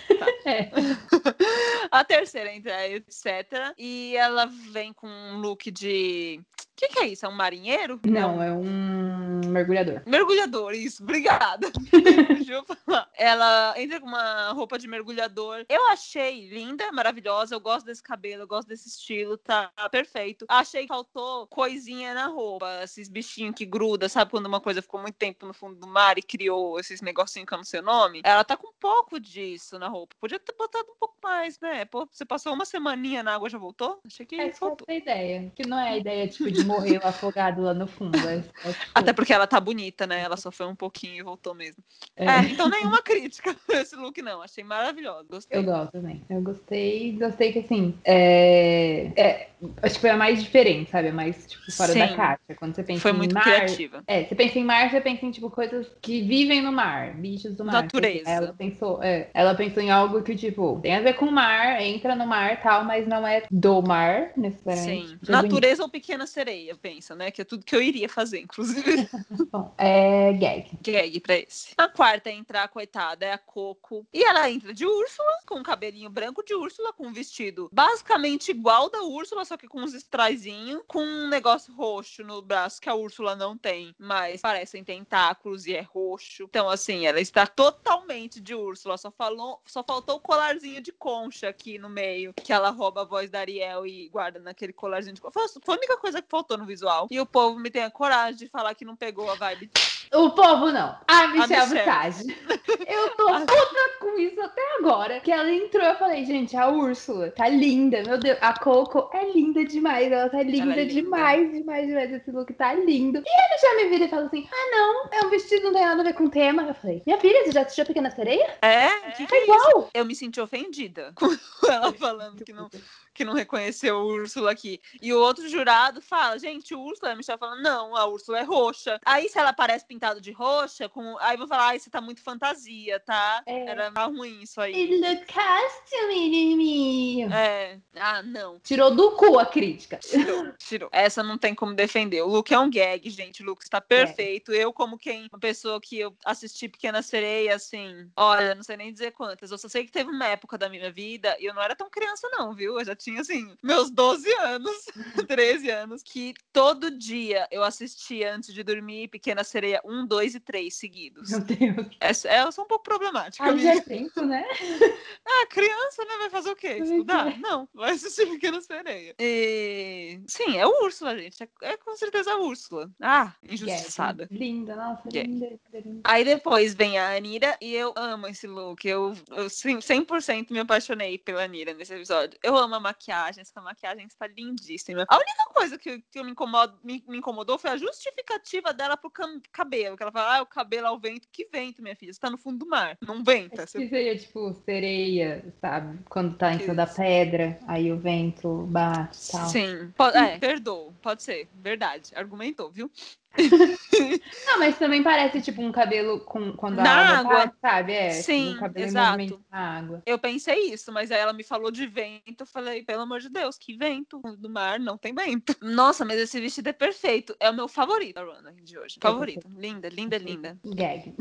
*laughs* *laughs* A terceira a entrar é etc. E ela vem com um look de. O que, que é isso? É um marinheiro? Não, é um mergulhador. Mergulhador, isso, obrigada. *laughs* Falar. Ela entra com uma roupa de mergulhador. Eu achei linda, maravilhosa. Eu gosto desse cabelo, eu gosto desse estilo, tá perfeito. Achei que faltou coisinha na roupa, esses bichinhos que gruda, sabe? Quando uma coisa ficou muito tempo no fundo do mar e criou esses negocinhos que eu não sei o nome. Ela tá com um pouco disso na roupa. Podia ter botado um pouco mais, né? Pô, você passou uma semaninha na água já voltou? Achei que Essa é faltou. a ideia. Que não é a ideia, tipo, de morrer *laughs* afogado lá no fundo. É, é, tipo, Até porque ela tá bonita, né? Ela só foi um pouquinho e voltou mesmo. é. É, então nenhuma crítica *laughs* esse look, não. Achei maravilhoso. Gostei. Eu gosto também. Eu gostei, gostei que assim. É, é, acho que foi a mais diferente, sabe? A mais, tipo, fora da Sim. caixa. Quando você pensa Foi em muito mar. criativa. É, você pensa em mar, você pensa em tipo coisas que vivem no mar, bichos do mar. Natureza. Ela pensou, é, ela pensou em algo que tipo tem a ver com o mar, entra no mar, tal, mas não é do mar necessariamente. Sim. É Natureza ou pequena sereia, pensa, né? Que é tudo que eu iria fazer, inclusive. *laughs* Bom, é gag. Gag pra esse. A quarta a entrar, coitada, é a Coco. E ela entra de Úrsula, com um cabelinho branco de Úrsula, com um vestido basicamente igual da Úrsula, só que com uns estraizinhos, com um negócio roxo no braço que a Úrsula não tem, mas parecem tentáculos e é roxo. Então, assim, ela está totalmente de Úrsula, só, falou, só faltou o colarzinho de concha aqui no meio, que ela rouba a voz da Ariel e guarda naquele colarzinho de concha. Foi a única coisa que faltou no visual. E o povo me tem a coragem de falar que não pegou a vibe O povo não. A Michelle Michelle. Visage. *laughs* Eu tô puta com isso até agora. Que ela entrou, eu falei, gente, a Úrsula tá linda. Meu Deus, a Coco é linda demais. Ela tá linda, é linda. demais, demais, demais. Esse look tá lindo. E a já me vira e fala assim: ah, não, é um vestido, não tem nada a ver com o tema. Eu falei: minha filha, você já assistiu a Pequena Sereia? É? O que, que É é isso? igual. Eu me senti ofendida *laughs* com ela falando que não, que não reconheceu o Úrsula aqui. E o outro jurado fala, gente, o Úrsula, a Michelle fala, não, a Úrsula é roxa. Aí se ela aparece pintado de roxa, com... aí vão falar, ai, você tá muito fantasia, tá? É. Era tá ruim isso aí. E no costume, meu. É. Ah, não. Tirou do cu a crítica. Tirou, tirou. Essa não tem como defender. O Luke é um gag, gente. O Luke está perfeito. Eu, como quem, uma pessoa que eu assisti Pequena Sereia, assim, olha, não sei nem dizer quantas. Eu só sei que teve uma época da minha vida, e eu não era tão criança, não, viu? Eu já tinha, assim, meus 12 anos, *laughs* 13 anos, que todo dia eu assistia antes de dormir Pequena Sereia 1, 2 e 3 seguidos. Meu Deus. É, é, eu sou um pouco problemática. Ai, já é tempo, né? *laughs* Ah, criança, né? Vai fazer o quê? Estudar? é. Não, vai assistir Pequena Sereia. E... Sim, é o Úrsula, gente. É, é com certeza a Úrsula. Ah, injustiçada. Gag. Linda, nossa, Gag. linda, linda. Aí depois vem a Anira e eu amo esse look. Eu, eu sim, 100% me apaixonei pela Anira nesse episódio. Eu amo a maquiagem, essa maquiagem está lindíssima. A única coisa que, que me, incomodo, me, me incomodou foi a justificativa dela pro cabelo. Que ela fala, ah, o cabelo ao vento. Que vento, minha filha? Você tá no fundo do mar. Não venta. Você Que seria tipo sereia, sabe? Quando tá em cima da pedra, aí o vento bate e tal. Sim, po- é, perdoa, pode ser, verdade, argumentou, viu? *laughs* Não, mas também parece tipo um cabelo com, quando a Na água, água. bate, sabe? É, tipo, Sim, um exato. na água. Eu pensei isso, mas aí ela me falou de vento, eu falei, pelo amor de Deus, que vento? Do mar não tem vento. *laughs* Nossa, mas esse vestido é perfeito, é o meu favorito da runway de hoje. Favorito, linda, linda, linda. Gag.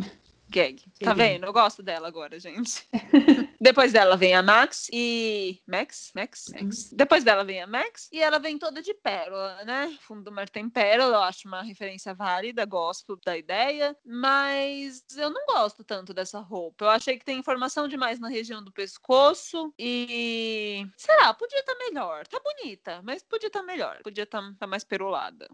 Gag. Tá vendo? Eu gosto dela agora, gente. *laughs* Depois dela vem a Max e. Max? Max? Max. Depois dela vem a Max e ela vem toda de pérola, né? Fundo do mar tem pérola, eu acho uma referência válida, gosto da ideia, mas eu não gosto tanto dessa roupa. Eu achei que tem informação demais na região do pescoço e. Sei lá, podia estar melhor. Tá bonita, mas podia estar melhor. Podia estar mais perolada.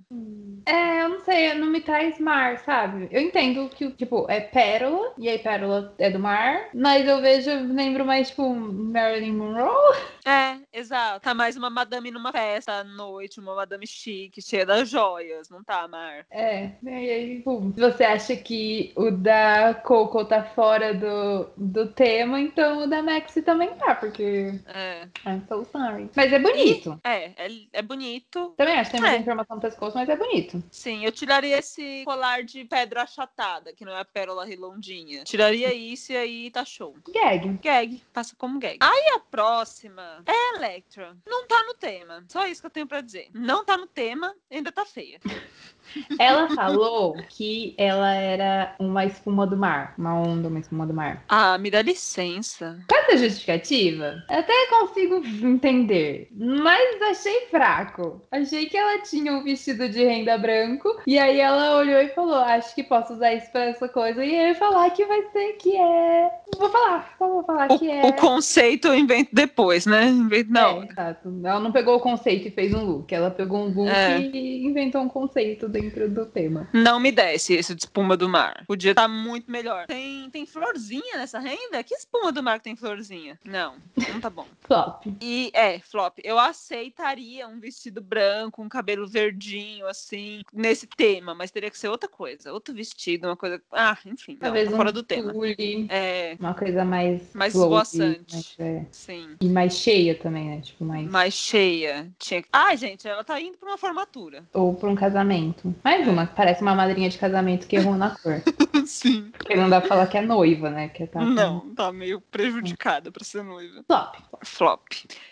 É, eu não sei, não me traz mar, sabe? Eu entendo que, tipo, é pérola, e aí pérola é do mar, mas eu vejo, lembro mais, tipo, Marilyn Monroe. É, exato. Tá mais uma madame numa festa à noite, uma madame chique, cheia das joias, não tá, Mar? É, e aí, tipo, se você acha que o da Coco tá fora do, do tema, então o da Maxi também tá, porque É, I'm so sorry. Mas é bonito. é, é, é bonito. Também acho que tem muita É. informação no pescoço, mas é bonito. Sim, eu tiraria esse colar de pedra achatada, que não é a pérola redondinha. Tiraria isso e aí tá show. Gag. Gag, passa como gag. Aí a próxima é a Electra. Não tá no tema. Só isso que eu tenho pra dizer. Não tá no tema, ainda tá feia. *laughs* Ela falou que ela era uma espuma do mar. Uma onda, uma espuma do mar. Ah, me dá licença. Com essa justificativa, eu até consigo entender, mas achei fraco. Achei que ela tinha um vestido de renda branco, e aí ela olhou e falou: Acho que posso usar isso pra essa coisa. E eu ia falar que vai ser que é. Vou falar, só vou falar que é. O, o conceito eu invento depois, né? Invento na É, hora. exato. Ela não pegou o conceito e fez um look. Ela pegou um look É. e inventou um conceito dentro do tema. Não me desce esse de espuma do mar. Podia estar muito melhor. Tem, tem florzinha nessa renda? Que espuma do mar que tem florzinha? Não, não tá bom. *laughs* Flop. E é, flop, eu aceitaria um vestido branco, um cabelo verdinho, assim, nesse tema, mas teria que ser outra coisa. Outro vestido, uma coisa. Ah, enfim, não, Talvez tá um fora do tema. tule, É, uma coisa mais. Mais esvoaçante. é. sim. E mais cheia também, né? Tipo, mais. Mais cheia. Tinha... Ai, gente, ela tá indo pra uma formatura. Ou pra um casamento. Mais uma, que parece uma madrinha de casamento que errou na cor. *laughs* sim. Porque não dá pra falar que é noiva, né? Que tá com- Não, tá meio prejudicada pra ser noiva. Flop. Flop.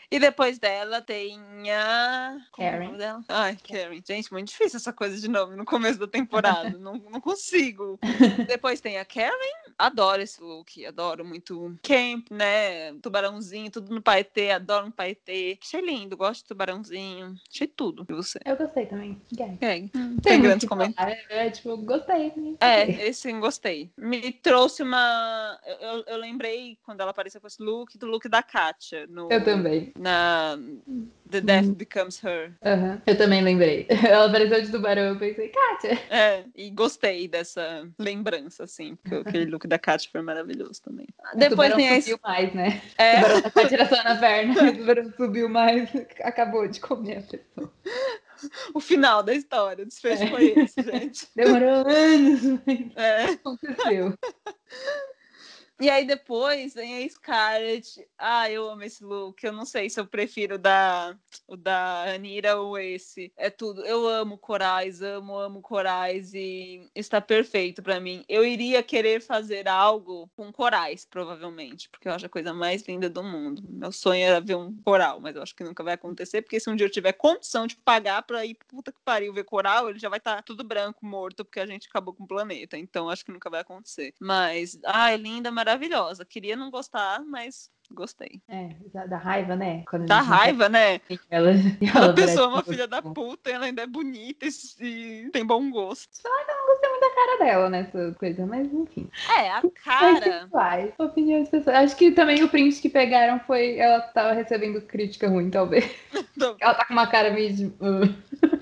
E depois dela tem a. Como é Karen. nome dela? Ai, Karen. Gente, muito difícil essa coisa de nome no começo da temporada. *laughs* não, não consigo. *laughs* depois tem a Karen. Adoro esse look. Adoro muito camp, né? Tubarãozinho, tudo no paetê. Adoro um paetê. Achei lindo. Gosto de tubarãozinho. Achei tudo. E você? Eu gostei também. Gag. Gag. Tem, Tem muito grandes comentários. falar. É, tipo, gostei. né? É, esse gostei. Me trouxe uma. Eu, eu- eu lembrei quando ela apareceu com esse look do look da Katia. No, Eu também. Na The Death Becomes Her. Aham. Eu também lembrei. *laughs* Ela apareceu de tubarão, eu pensei, Kátia. É, e gostei dessa lembrança, assim, porque aquele look da Katia foi maravilhoso também. Depois o tubarão tem subiu mais, né? O É, tubarão tá tiração na perna. *laughs* O tubarão subiu mais, acabou de comer a pessoa. o final da história. O desfecho foi esse, gente. *laughs* Demorou anos, mas É. aconteceu. E aí depois vem a Scarlett. Ah, eu amo esse look. Eu não sei se eu prefiro da, o da Anira ou esse. É tudo. Eu amo corais, amo, amo corais e está perfeito pra mim. Eu iria querer fazer algo com corais, provavelmente, porque eu acho a coisa mais linda do mundo. Meu sonho era ver um coral, mas eu acho que nunca vai acontecer, porque se um dia eu tiver condição de pagar pra ir puta que pariu ver coral, ele já vai estar tudo branco, morto, porque a gente acabou com o planeta. Então acho que nunca vai acontecer. Mas, ai, linda, maravilhosa. Queria não gostar, mas gostei. É, da, da raiva, né? Quando a Dá gente não raiva, né? quer Ela, A *laughs* ela pessoa é uma filha da puta ela ainda é bonita e, tem bom gosto. não gostei muito da cara dela nessa coisa, mas enfim. É, a cara. Opiniões pessoais. Acho que também o print que pegaram foi. Ela tava recebendo crítica ruim, talvez. *laughs* Ela tá com uma cara meio de.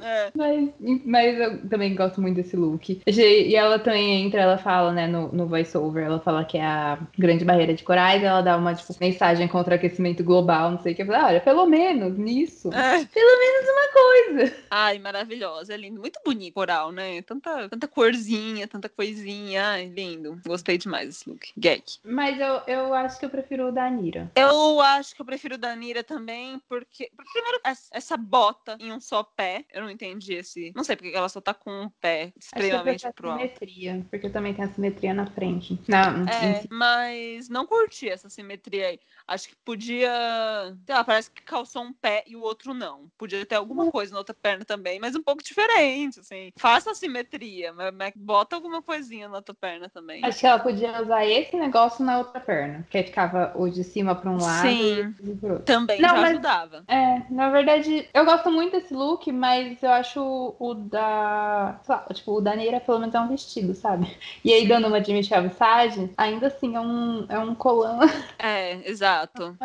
É, Mas, mas eu também gosto muito desse look. E ela também entra, ela fala, né, no, no voice-over, ela fala que é a grande barreira de corais, ela dá uma, tipo, mensagem contra o aquecimento global, não sei o que. Eu falei, olha, pelo menos nisso. é. Pelo menos uma coisa. Ai, maravilhosa, é lindo. Muito bonito coral, né? Tanta, tanta corzinha, tanta coisinha. Ai, lindo. Gostei demais desse look. Gag. Mas eu, eu acho que eu prefiro o da Anira. Eu acho que eu prefiro o da Anira também, porque. Primeiro, es- essa bota em um só pé. Eu não entendi esse. Não sei porque que ela só tá com um pé eu extremamente pro alto. simetria, porque também tem a simetria na frente. Não, É, mas não curti essa simetria aí. Acho que podia. Sei lá, parece que calçou um pé e o outro não. Podia ter alguma coisa na outra perna também, mas um pouco diferente, assim. Faça a simetria, mas, bota alguma coisinha na outra perna também. Acho que ela podia usar esse negócio na outra perna. Que aí ficava o de cima pra um lado Sim. e pro outro. Também Não, já mas- ajudava. É, na verdade, eu gosto muito desse look, mas eu acho o da. lá, tipo, o da Neira pelo menos é um vestido, sabe? E aí, dando uma de Michelle Visage, ainda assim é um, é um colã *laughs* É, exato.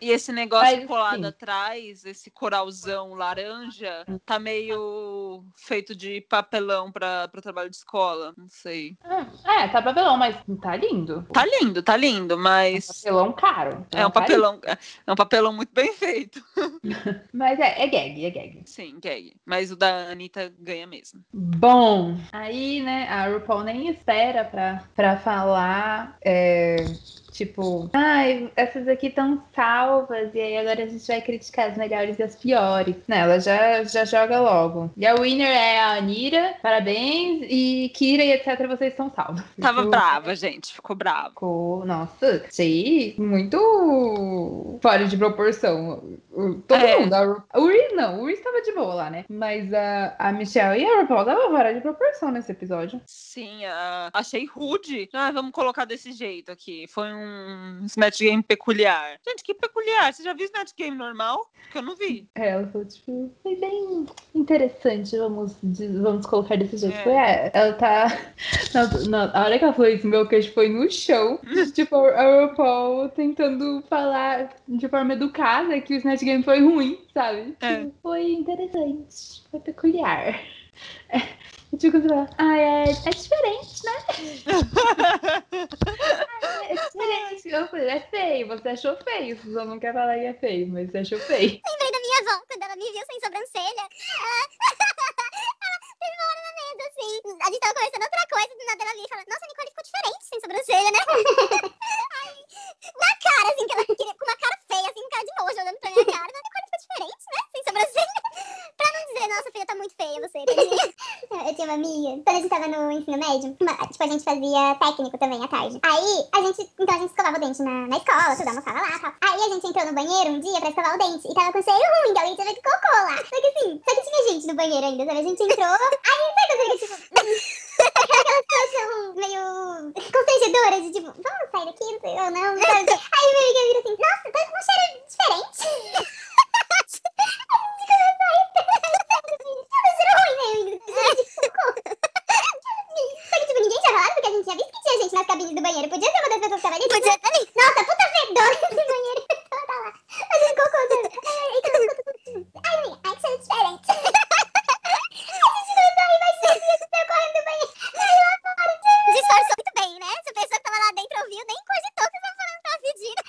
E esse negócio Mas, colado sim. atrás, esse coralzão laranja, tá meio feito de papelão pra, pra trabalho de escola. Não sei. É, tá papelão, mas tá lindo. Tá lindo, tá lindo, mas. Papelão caro. É um papelão, é um papelão muito bem *laughs* feito. *laughs* Mas é, é gag, é gag. Sim, gay. Mas o da Anitta ganha mesmo. Bom, aí, né, a RuPaul nem espera pra, pra falar, é, tipo, ai, essas aqui estão salvas, e aí agora a gente vai criticar as melhores e as piores. Não, ela já, já joga logo. E a winner é a Anira, parabéns, e Kira e etc, vocês estão salvos. Tava Tipo, brava, gente. Ficou brava. Ficou, nossa, achei muito fora de proporção. Todo É. mundo. A Reese não, o Reese tava de boa lá, né? Mas a, a Michelle e a RuPaul tava fora de proporção nesse episódio. Sim, ah, achei rude. Ah, vamos colocar desse jeito aqui. Foi um Snatch Game peculiar. Gente, que peculiar. Você já viu Snatch Game normal? Que eu não vi. É, ela falou, tipo, foi bem interessante, vamos, vamos colocar desse jeito. É. Foi, é, ela tá. Na, na- a hora que ela falou isso, meu queixo foi no chão. *laughs* tipo, a RuPaul tentando falar de forma educada que o Snatch Game foi ruim, sabe? É. Foi interessante, foi peculiar. É, tipo, você fala, ah, é, é diferente, né? É diferente. Eu falei, é feio, você achou feio. Você só não quer falar que é feio, mas você achou feio. Lembrei da minha avó, quando ela me viu sem sobrancelha. Ela, *laughs* ela teve uma hora na mesa, assim. A gente tava conversando outra coisa, do nada ela veio e falou, nossa, a Nicole ficou diferente sem sobrancelha, né? *laughs* Aí, na cara, assim, que ela queria, com uma cara feia, assim, com cara de nojo, olhando pra minha cara. A Nicole ficou diferente, né? Sem sobrancelha. *laughs* pra não dizer, nossa, filha, tá muito feia você. tadinha. *laughs* Eu tinha uma amiga, quando a gente tava no ensino médio, uma- tipo, a gente fazia técnico também à tarde. Aí, a gente, então a gente escovava o dente na, na escola, tudo, almoçava lá e tal. Aí a gente entrou no banheiro um dia pra escovar o dente e tava com cheiro ruim, que alguém tinha feito cocô lá. Só que assim, só que tinha gente no banheiro ainda, sabe? A gente entrou, aí sabe quando tipo... *laughs* *laughs* Situação meio constrangedora de tipo, vamos sair daqui, não sei, ou não, sabe? Aí minha amiga vira assim, nossa, tá com um cheiro diferente. Tipo, a gente gente nas cabines do banheiro. Podia ser uma das pessoas que tava ali. Podia estar ali. Nossa, puta fedor esse banheiro. *laughs* Ela tá lá, ficou tipo, ai, ai, que cheiro diferente. *laughs* tá correndo bem. Disfarçou muito bem, né? Se a pessoa que tava lá dentro ouviu, nem cogitou que tava falando pra pedindo.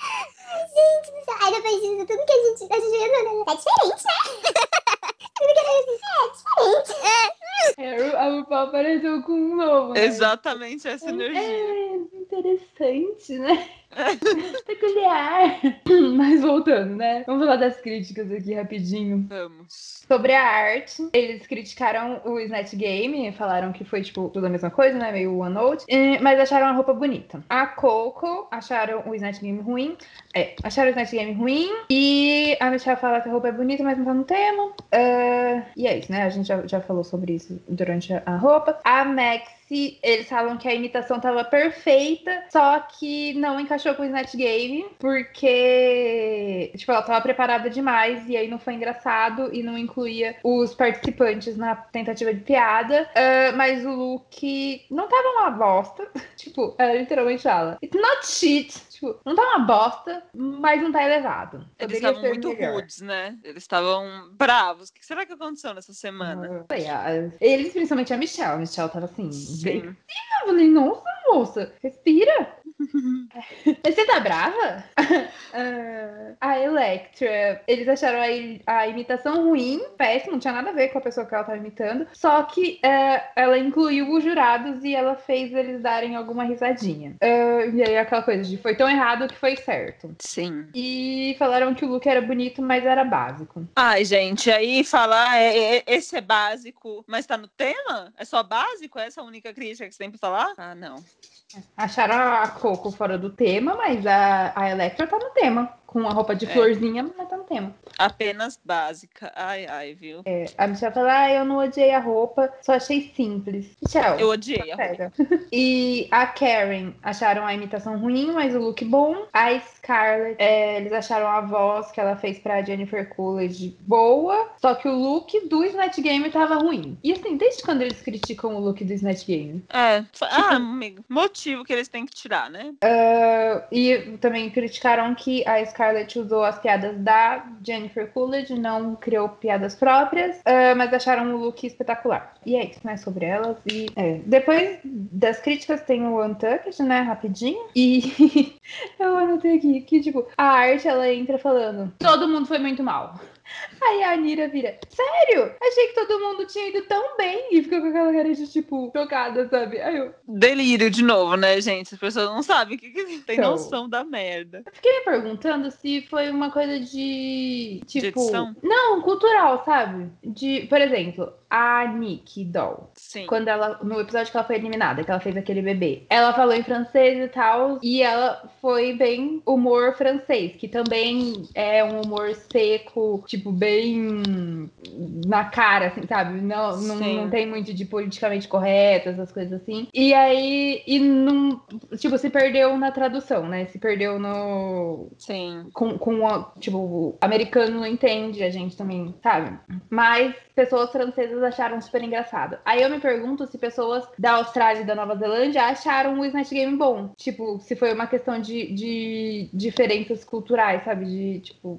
Ai, gente, não sei. Aí depois disso, tudo que a gente tá jogando né? é diferente, né? *laughs* tudo que a gente é, é diferente. É. é. é a RuPaul apareceu com um novo. Né? Exatamente essa é, energia. É, interessante, né? *laughs* Peculiar. *laughs* Mas voltando, né? Vamos falar das críticas aqui rapidinho. Vamos. Sobre a arte, eles criticaram o Snatch Game, falaram que foi, tipo, tudo a mesma coisa, né? Meio One Note, mas acharam a roupa bonita. A Coco acharam o Snatch Game ruim. É, acharam o Snatch Game ruim. E a Michelle fala que a roupa é bonita, mas não tá no tema. Uh, e é isso, né? A gente já, já falou sobre isso durante a roupa. A Max se eles falam que a imitação tava perfeita, só que não encaixou com o Snatch Game, porque, tipo, ela tava preparada demais e aí não foi engraçado e não incluía os participantes na tentativa de piada. Uh, mas o look não tava uma bosta. *laughs* tipo, ela literalmente fala: It's not shit. Tipo, não tá uma bosta, mas não tá elevado. Eles estavam muito melhor. rudes, né? Eles estavam bravos. O que será que aconteceu nessa semana? Eles, principalmente a Michelle. A Michelle tava assim, Sim. bem. Nossa, moça, respira. Você tá brava? uh, *laughs* a Electra, eles acharam a, a, imitação ruim, péssima, não tinha nada a ver com a pessoa que ela tava imitando. Só que uh, ela incluiu os jurados e ela fez eles darem alguma risadinha. Uh, e aí aquela coisa de foi tão errado que foi certo. Sim. E falaram que o look era bonito, mas era básico. Ai, gente, aí falar é, é, esse é básico, mas tá no tema? É só básico? Essa é a única crítica que você tem pra falar? Ah, não. Acharam a Coco fora do tema, mas a, a Electra tá no tema com a roupa de é. florzinha, mas tá no tema. Apenas básica. Ai, ai, viu? É, a Michelle fala, ah, eu não odiei a roupa, só achei simples. Michelle. Eu odiei a roupa. *laughs* e a Karen acharam a imitação ruim, mas o look bom. A Scarlett, é, eles acharam a voz que ela fez pra Jennifer Coolidge boa, só que o look do Snatch Game tava ruim. E assim, desde quando eles criticam o look do Snatch Game? É, ah, amigo, motivo que eles têm que tirar, né? Uh, e também criticaram que a Scarlett Scarlett usou as piadas da Jennifer Coolidge, não criou piadas próprias, uh, mas acharam o look espetacular. E é isso, né? Sobre elas. E é. depois das críticas tem o Untucked, né? Rapidinho. E *laughs* eu anotei aqui que, tipo, a arte ela entra falando: todo mundo foi muito mal. Aí a Anira vira, sério? Achei que todo mundo tinha ido tão bem. E fica com aquela cara de, tipo, chocada, sabe? Aí eu... Delírio de novo, né, gente? As pessoas não sabem o que, que tem então, noção da merda. Eu fiquei me perguntando se foi uma coisa de, tipo... De não, cultural, sabe? De, por exemplo, a Nick Doll. Sim. Quando ela, no episódio que ela foi eliminada, que ela fez aquele bebê. Ela falou em francês e tal, e ela foi bem humor francês, que também é um humor seco, tipo, bem na cara, assim, sabe? Não, não, não tem muito de politicamente correto, essas coisas assim. E aí, e não, tipo, se perdeu na tradução, né? Se perdeu no... Sim. Com, com a, tipo, o americano não entende, a gente também, sabe? Mas pessoas francesas acharam super engraçado. Aí eu me pergunto se pessoas da Austrália e da Nova Zelândia acharam o Snatch Game bom. Tipo, se foi uma questão de, de diferenças culturais, sabe? De, tipo,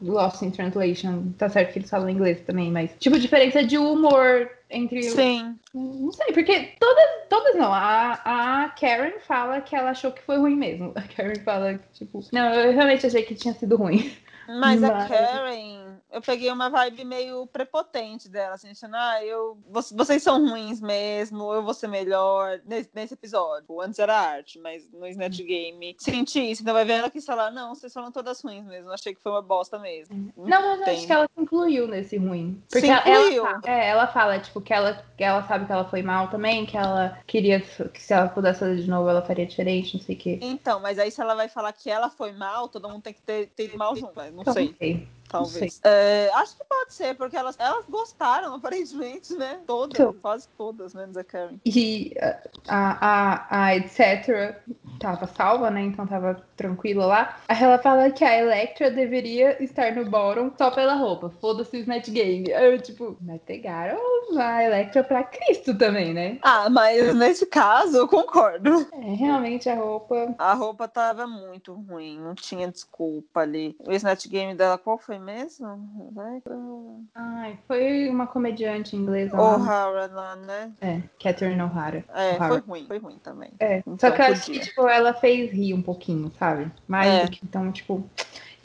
Lost in Translation. Tá certo que eles falam inglês também, mas, tipo, diferença de humor entre Sim. Não sei, porque todas, todas não. A, a Karen fala que ela achou que foi ruim mesmo. A Karen fala que, tipo, não, eu realmente achei que tinha sido ruim. Mas, Mas... a Karen eu peguei uma vibe meio prepotente dela, assim, achando, ah, eu, vocês são ruins mesmo, eu vou ser melhor nesse, nesse episódio. Antes era arte, mas no Snatch Game senti isso. Então vai vendo que falar, não, vocês foram todas ruins mesmo. Achei que foi uma bosta mesmo. Não, mas acho que ela incluiu nesse ruim. Porque ela, ela, é, ela fala, tipo, que ela, que ela sabe que ela foi mal também, que ela queria que se ela pudesse fazer de novo, ela faria diferente, não sei o quê. Então, mas aí se ela vai falar que ela foi mal, todo mundo tem que ter, ter mal junto. Não então, sei. sei. Talvez. É, acho que pode ser, porque elas, elas gostaram, *laughs* aparentemente, né? Todas, então, quase todas, menos a Karen. E a, a, a etc. tava salva, né? Então tava tranquila lá. Aí ela fala que a Electra deveria estar no bottom só pela roupa. Foda-se o Snatch Game. Aí eu, tipo, mas pegaram a Electra pra Cristo também, né? Ah, mas nesse caso eu concordo. É, realmente a roupa. A roupa tava muito ruim, não tinha desculpa ali. O Snatch Game dela, qual foi mesmo? Ai, foi uma comediante inglesa. O'Hara lá, né? É, Catherine O'Hara. É, foi ruim, foi ruim também. É, então, só que eu acho que, tipo, ela fez rir um pouquinho, sabe? Mais é. do que, então, tipo...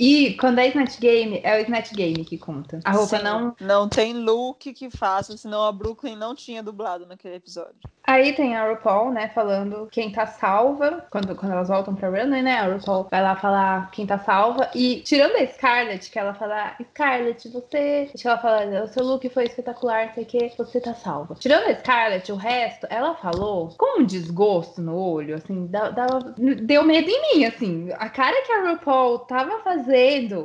E quando é Snatch Game, é o Snatch Game que conta. A roupa Sim, não. Não tem look que faça, senão a Brooklyn não tinha dublado naquele episódio. Aí tem a RuPaul, né, falando quem tá salva, quando, quando elas voltam pra Runway, né, a RuPaul vai lá falar quem tá salva, e tirando a Scarlett, que ela fala, Scarlett, você, acho que ela fala, o seu look foi espetacular, sei o que, você tá salva. Tirando a Scarlett, o resto, ela falou com um desgosto no olho, assim, dava, deu medo em mim, assim, a cara que a RuPaul tava fazendo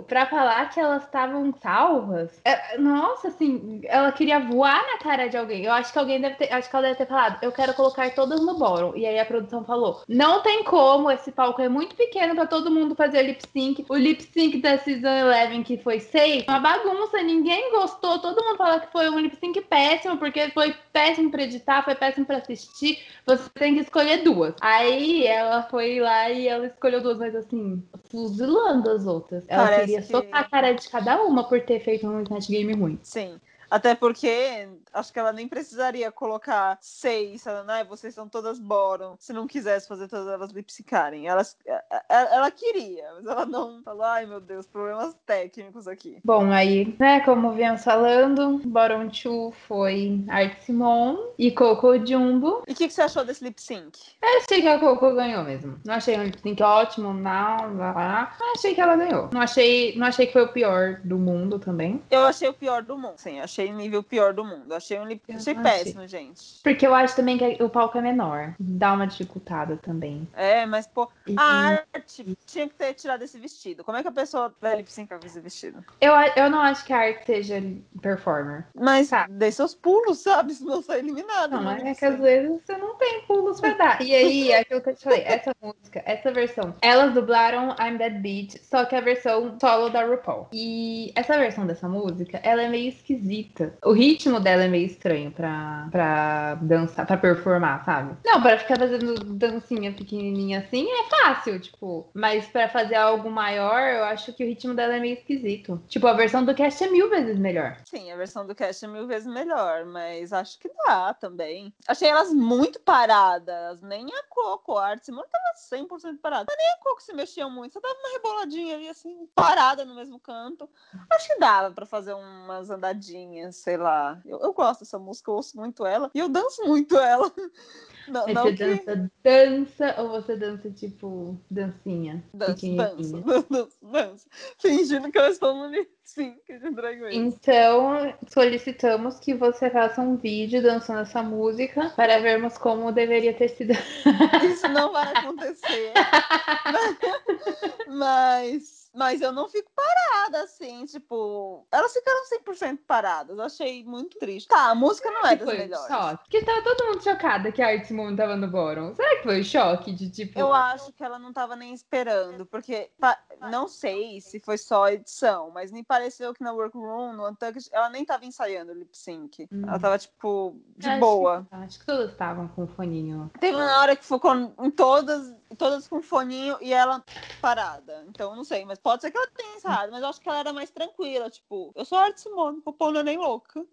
pra falar que elas estavam salvas, é, nossa, assim, ela queria voar na cara de alguém, eu acho que alguém deve ter, acho que ela deve ter falado, eu quero colocar todas no bottom. E aí a produção falou: não tem como, esse palco é muito pequeno para todo mundo fazer lip sync. O lip sync da Season 11, que foi safe, uma bagunça, ninguém gostou. Todo mundo fala que foi um lip sync péssimo, porque foi péssimo pra editar, foi péssimo pra assistir. Você tem que escolher duas. Aí ela foi lá e ela escolheu duas, mas assim, fuzilando as outras. Ela Parece queria que... socar a cara de cada uma por ter feito um Snatch Game ruim. Sim. Até porque acho que ela nem precisaria colocar seis, falando, ah, vocês são todas bottom, se não quisesse fazer todas elas lipsicarem. Ela, ela queria, mas ela não falou, ai meu Deus, problemas técnicos aqui. Bom, aí, né, como viemos falando, bottom 2 foi Art Simon e Coco Jumbo. E o que, que, você achou desse lip sync? Eu achei que a Coco ganhou mesmo. Não achei um lip sync ótimo, não, lá, lá. Mas achei que ela ganhou. Não achei, não achei que foi o pior do mundo também. Eu achei o pior do mundo, sim, achei achei nível pior do mundo. Achei um achei péssimo, gente. Porque eu acho também que o palco é menor. Dá uma dificultada também. É, mas, pô, a arte tinha que ter tirado esse vestido. Como é que a pessoa vai lip syncar com esse vestido? Eu, eu não acho que a arte seja performer. Mas tá. dê seus pulos, sabe? Se não sair eliminado. Não, é que às vezes você não tem pulos pra dar. E aí, é aquilo que eu te falei, essa música, essa versão, elas dublaram I'm That Beat, só que a versão solo da RuPaul. E essa versão dessa música, ela é meio esquisita o ritmo dela é meio estranho pra, pra dançar, pra performar, sabe? Não, pra ficar fazendo dancinha pequenininha assim é fácil, tipo. Mas pra fazer algo maior, eu acho que o ritmo dela é meio esquisito. Tipo, a versão do cast é mil vezes melhor. Sim, a versão do cast é mil vezes melhor, mas acho que dá também. Achei elas muito paradas, nem a Coco, a Arte Simone tava 100% parada. Mas nem a Coco se mexia muito, só tava uma reboladinha ali, assim, parada no mesmo canto. Acho que dava pra fazer umas andadinhas sei lá. Eu, eu gosto dessa música, eu ouço muito ela e eu danço muito *laughs* ela. Não, não você que... dança dança ou você dança tipo dancinha? Dança, dança, *laughs* dança, dança. Fingindo que eu estou no de drag race. Então, solicitamos que você faça um vídeo dançando essa música para vermos como deveria ter sido. Isso não vai acontecer. *laughs* mas mas eu não fico parada, assim, tipo. Elas ficaram 100% paradas. Achei muito triste. Tá, a música não é das foi melhores. Choque? Porque tava todo mundo chocada que a Art Simone tava no bottom. Será que foi choque de tipo. Eu acho que ela não tava nem esperando, porque não sei se foi só a edição, mas me pareceu que na workroom, no Untucked, ela nem tava ensaiando lip sync. Hum. Ela tava, tipo, de acho boa. Que, acho que todas estavam com o foninho. Teve uma hora que focou em todas todas com foninho e ela parada. Então, não sei, mas pode ser que ela tenha ensaiado, mas eu acho que ela era mais tranquila. Tipo, eu sou Arte Simone, é nem louca.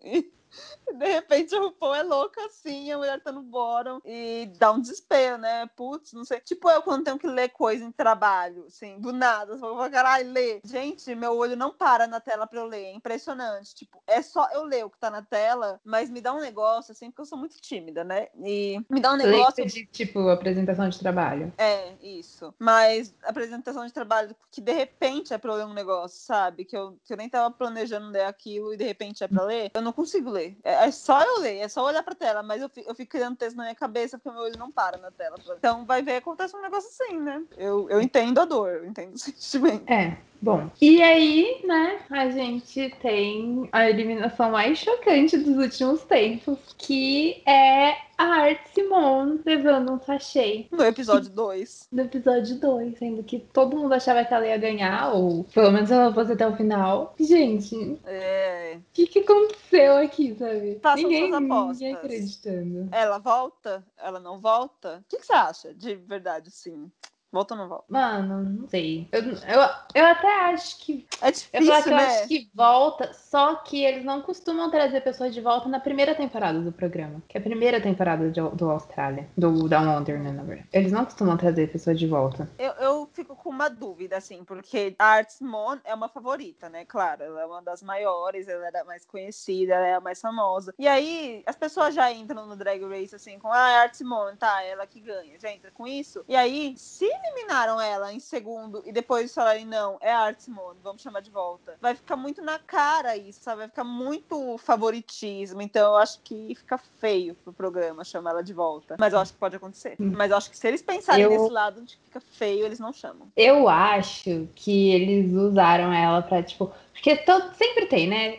*laughs* De repente o RuPaul é louca assim, a mulher tá no bottom e dá um desespero, né? Putz, não sei. Tipo eu quando tenho que ler coisa em trabalho, assim, do nada. Só vou, caralho, ler. Gente, meu olho não para na tela pra eu ler. É impressionante. Tipo, é só eu ler o que tá na tela, mas me dá um negócio, assim, porque eu sou muito tímida, né? E me dá um negócio. De, tipo, apresentação de trabalho. É, isso. Mas apresentação de trabalho que de repente é pra eu ler um negócio, sabe? Que eu, que eu nem tava planejando ler aquilo e de repente é pra ler, eu não consigo ler ler. É, é, só eu ler, é só olhar pra tela, mas eu fico, eu fico criando texto na minha cabeça porque meu olho não para na tela. Então vai ver, acontece um negócio assim, né? Eu, eu entendo a dor, eu entendo o *laughs* sentimento. É. Bom, e aí, né, a gente tem a eliminação mais chocante dos últimos tempos, que é a Art Simone levando um sachê. No episódio 2. No episódio 2, sendo que todo mundo achava que ela ia ganhar, ou pelo menos ela fosse até o final. Gente, é. o que, que aconteceu aqui, sabe? Façam ninguém, ninguém acreditando. Ela volta? Ela não volta? O que, que você acha de verdade, sim? Volta ou não volta? Mano, não sei. Eu, eu, eu até acho que. É Eu, difícil, eu né? acho que volta, só que eles não costumam trazer pessoas de volta na primeira temporada do programa. Que é a primeira temporada de- do Austrália. Do Down Under, né, na verdade. Eles não costumam trazer pessoas de volta. Eu, eu fico com uma dúvida, assim, porque a Art Simone é uma favorita, né? Claro, ela é uma das maiores, ela era a mais conhecida, ela é a mais famosa. E aí, as pessoas já entram no Drag Race, assim, com ah, a Art Simone, tá, ela que ganha, já entra com isso. E aí, se eliminaram ela em segundo e depois falarem, não, é a Art Simone, vamos chamar de volta, vai ficar muito na cara isso, sabe? Vai ficar muito favoritismo. Então, eu acho que fica feio pro programa chamar ela de volta. Mas eu acho que pode acontecer. Hum. Mas eu acho que se eles pensarem Eu- nesse lado de que fica feio, eles não chamam. Eu acho que eles usaram ela pra, tipo. Porque todo, sempre tem, né?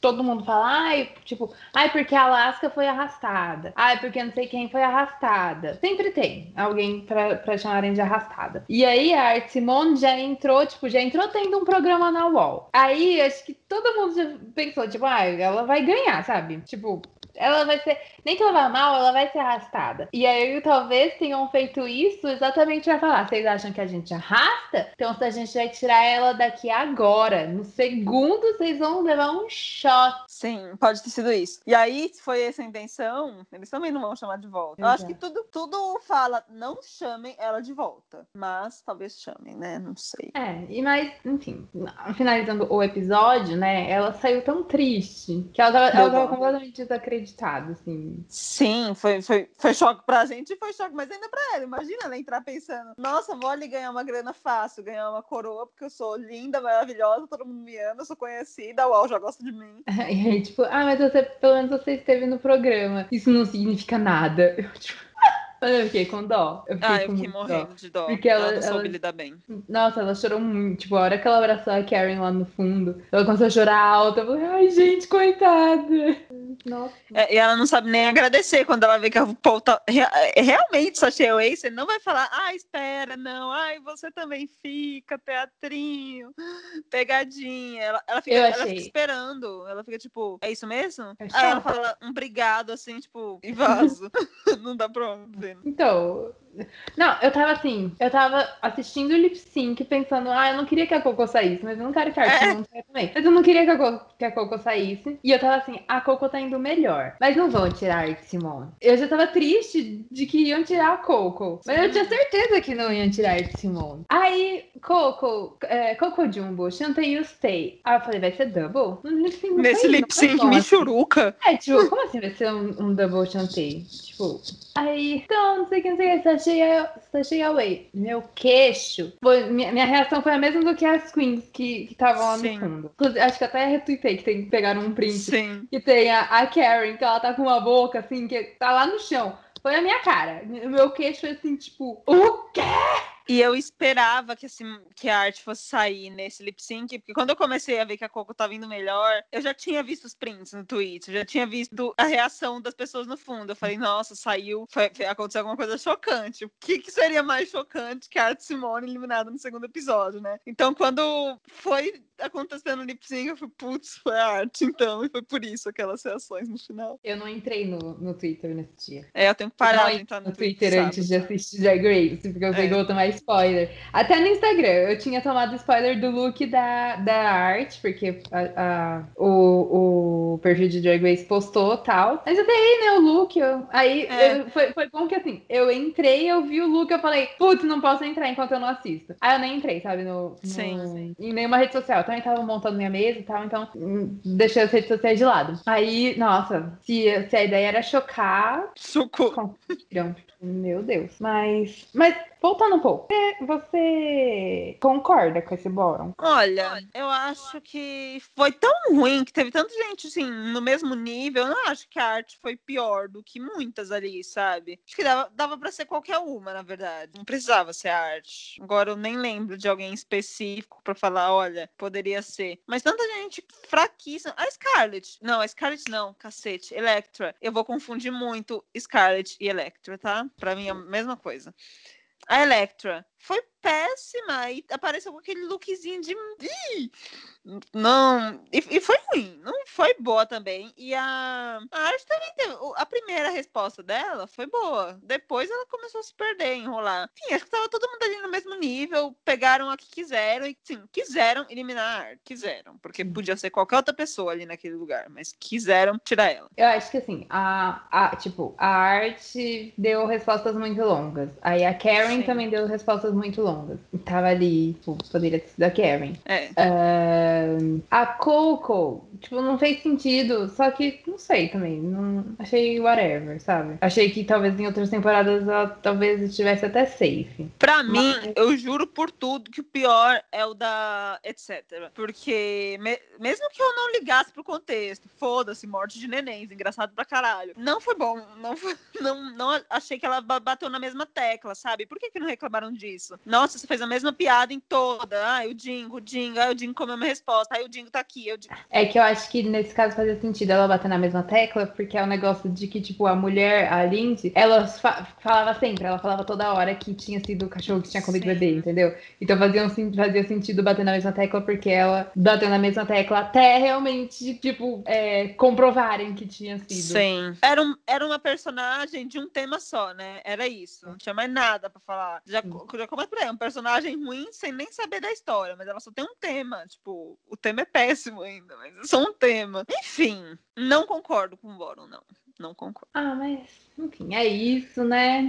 Todo mundo fala, ai, tipo, ai, porque a Alaska foi arrastada. Ai, porque não sei quem foi arrastada. Sempre tem alguém pra, pra chamarem de arrastada. E aí a Art Simone já entrou, tipo, já entrou tendo um programa na UOL. Aí acho que todo mundo já pensou, tipo, ai, ela vai ganhar, sabe? Tipo, ela vai ser. Nem que ela vá mal, ela vai ser arrastada. E aí, talvez tenham feito isso exatamente pra falar. Vocês acham que a gente arrasta? Então, se a gente vai tirar ela daqui agora, no segundo, vocês vão levar um shot. Sim, pode ter sido isso. E aí, se foi essa a intenção, eles também não vão chamar de volta. Eu acho que Exato. tudo, tudo fala, não chamem ela de volta. Mas talvez chamem, né? Não sei. É, e mais, enfim, finalizando o episódio, né? Ela saiu tão triste que ela tava, ela tava completamente desacreditada, assim. Sim, foi, foi, foi choque pra gente e foi choque, mas ainda pra ela. Imagina ela entrar pensando, nossa, vou ali ganhar uma grana fácil, ganhar uma coroa, porque eu sou linda, maravilhosa, todo mundo me ama, eu sou conhecida, uau, já gosta de mim. *laughs* E aí, tipo, ah, mas você, pelo menos você esteve no programa. Isso não significa nada. *laughs* Eu, tipo, mas eu fiquei com dó. Eu fiquei Ah, eu com fiquei muito dó. morrendo de dó. Porque ela, ela- não soube ela- lidar bem. Nossa, ela chorou muito. Tipo, a hora que ela abraçou a Karen lá no fundo, ela começou a chorar alto. Eu falei, ai, gente, coitada. Nossa. É, e ela não sabe nem agradecer quando ela vê que a RuPaul tá. É, Realmente, Sasha Ace não vai falar, ah, espera, não, ai, você também fica, teatrinho, pegadinha. Ela, ela, fica, ela fica esperando. Ela fica tipo, é isso mesmo? É Aí ela fala um obrigado, assim, tipo, e vaso. *laughs* não dá pra ver. Então. Não, eu tava assim, eu tava assistindo o lip sync pensando, ah, eu não queria que a Coco saísse, mas eu não quero que a É. não saia também. Mas eu não queria que a, Coco, que a Coco saísse. E eu tava assim, a Coco tá indo melhor. Mas não vão tirar a Art Simone. Eu já tava triste de que iam tirar a Coco. Mas eu tinha certeza que não iam tirar a Art Simone. Aí, Coco, é, Coco Jumbo, Chantei You Stay. Aí eu falei, vai ser double? No lip sync Nesse lip sync. Michuruca. É, tipo, como assim vai ser um, um double chantei? Tipo, aí, então, não sei o que, não sei o que, sachei, a- sachei away. Meu queixo. Foi, minha, minha reação foi a mesma do que as queens que estavam lá Sim. no fundo. Acho que até retuitei que tem, pegaram um print. Sim. Que tem a, a Karen, que ela tá com uma boca assim, que tá lá no chão. Foi a minha cara. O meu queixo foi assim, tipo, o quê? E eu esperava que, assim, que a arte fosse sair nesse lip sync, porque quando eu comecei a ver que a Coco tava indo melhor, eu já tinha visto os prints no Twitter, já tinha visto a reação das pessoas no fundo. Eu falei, nossa, saiu, foi, aconteceu alguma coisa chocante. O que, que seria mais chocante que a Arte Simone eliminada no segundo episódio, né? Então, quando foi acontecendo o lip sync, eu falei, putz, foi arte, então, e foi por isso aquelas reações no final. Eu não entrei no, no Twitter nesse dia. É, eu tenho que parar de entrar no, no Twitter sábado. antes de assistir Drag Race, porque eu sei É. que eu vou tomar spoiler. Até no Instagram, eu tinha tomado spoiler do look da, da arte, porque a, a- o, o perfil de Drag Race postou tal. Mas eu dei, né, o look. eu- aí É. eu- foi, foi bom que assim, eu entrei, eu vi o look, eu falei, putz, não posso entrar enquanto eu não assisto. Aí eu nem entrei, sabe, no, no- Sim, em nenhuma rede social. Eu também tava montando minha mesa e tal, então hum, deixei as redes sociais de lado. Aí, nossa, se, se a ideia era chocar, Socorro. Meu Deus. Mas, mas voltando um pouco, você, concorda com esse bórum? Olha, eu acho que foi tão ruim que teve tanta gente assim no mesmo nível. Eu não acho que a arte foi pior do que muitas ali, sabe? Acho que dava, dava para ser qualquer uma, na verdade. Não precisava ser arte. Agora eu nem lembro de alguém específico pra falar, olha, poderia ser. Mas tanta gente fraquíssima. A Scarlett. Não, a Scarlett não, cacete. Electra. Eu vou confundir muito Scarlett e Electra, tá? Pra mim é a mesma coisa. A Electra foi péssima. E apareceu com aquele lookzinho de. Ih! Não. E, e, foi ruim. Não foi boa também. E a, a arte também teve. A primeira resposta dela foi boa. Depois ela começou a se perder, enrolar. Enfim, acho que tava todo mundo ali no mesmo nível. Pegaram a que quiseram e, sim, quiseram eliminar a arte. Quiseram. Porque podia ser qualquer outra pessoa ali naquele lugar. Mas quiseram tirar ela. Eu acho que assim, a, a, tipo, a arte deu respostas muito longas. Aí a Karen sim. também deu respostas muito longas. Tava ali, tipo, poderia ter sido a Karen. É. Uh a Coco, tipo, não fez sentido. Só que, não sei também. Não, achei whatever, sabe? Achei que talvez em outras temporadas ela talvez estivesse até safe. Pra Mas... mim, eu juro por tudo que o pior é o da etc. Porque me... mesmo que eu não ligasse pro contexto, foda-se, morte de nenéns, engraçado pra caralho. Não foi bom. Não, foi... *laughs* não, não achei que ela bateu na mesma tecla, sabe? Por que, que não reclamaram disso? Nossa, você fez a mesma piada em toda. Ai, o Dingo, o Dingo, ai, o Dingo comeu minha resposta. Aí o Dingo tá aqui. Eu... É que eu acho que nesse caso fazia sentido ela bater na mesma tecla, porque é o um negócio de que, tipo, a mulher, a Lindsay, ela fa falava sempre, ela falava toda hora que tinha sido o cachorro que tinha comido o bebê, entendeu? Então fazia, fazia sentido bater na mesma tecla, porque ela bateu na mesma tecla até realmente, tipo, é, comprovarem que tinha sido. Sim. Era, um, era uma personagem de um tema só, né? Era isso. Não tinha mais nada pra falar. Já, já começa por aí. É um personagem ruim sem nem saber da história, mas ela só tem um tema. Tipo, o tema é péssimo ainda, mas é só um tema. Enfim, não concordo com o Boron, não. Não concordo. Ah, mas, enfim, é isso, né?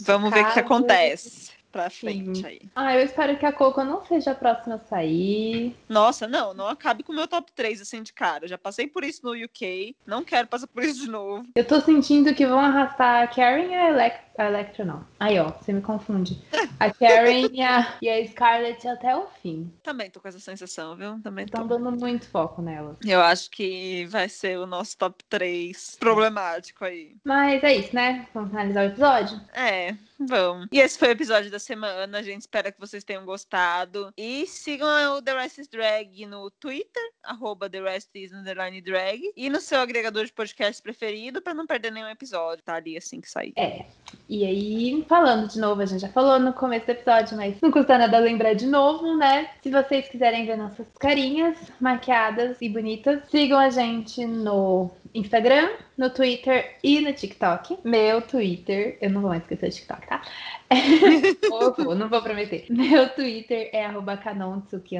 Vamos ver o que acontece pra frente Sim. aí. Ah, eu espero que a Coco não seja a próxima a sair. Nossa, não, não acabe com o meu top 3 assim de cara. Já passei por isso no UK, não quero passar por isso de novo. Eu tô sentindo que vão arrastar a Karen e a Electra. A Electra não. Aí, ó, você me confunde. A Karen e, a, e a Scarlett até o fim. Também tô com essa sensação, viu? Também Estão dando muito foco nela. Eu acho que vai ser o nosso top 3 problemático aí. Mas é isso, né? Vamos finalizar o episódio? É. Vamos. E esse foi o episódio da semana. A gente espera que vocês tenham gostado. E sigam o The Rest is Drag no Twitter, arroba The Rest is underline drag. E no seu agregador de podcast preferido, para não perder nenhum episódio. Tá ali assim que sair. É. E aí, falando de novo, a gente já falou no começo do episódio, mas não custa nada lembrar de novo, né? Se vocês quiserem ver nossas carinhas maquiadas e bonitas, sigam a gente no Instagram, no Twitter e no TikTok. Meu Twitter, eu não vou mais esquecer o TikTok, tá? *laughs* vou, não vou prometer. Meu Twitter é canontsuki.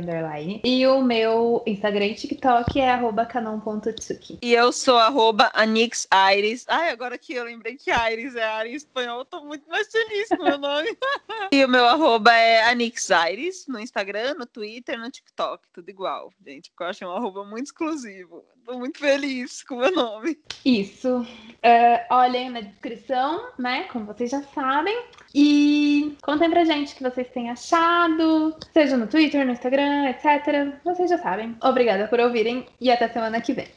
E o meu Instagram e TikTok é canon.tsuki. E eu sou arroba anixaires. Ai, agora que eu lembrei que Aires é área em espanhol, eu tô muito mais feliz com o meu nome. *laughs* e o meu arroba é anixaires no Instagram, no Twitter, no TikTok, tudo igual, gente, porque eu achei um arroba muito exclusivo. Tô muito feliz com o meu nome. Isso. Uh, olhem na descrição, né? Como vocês já sabem. E contem pra gente o que vocês têm achado, seja no Twitter, no Instagram, etc. Vocês já sabem. Obrigada por ouvirem e até semana que vem.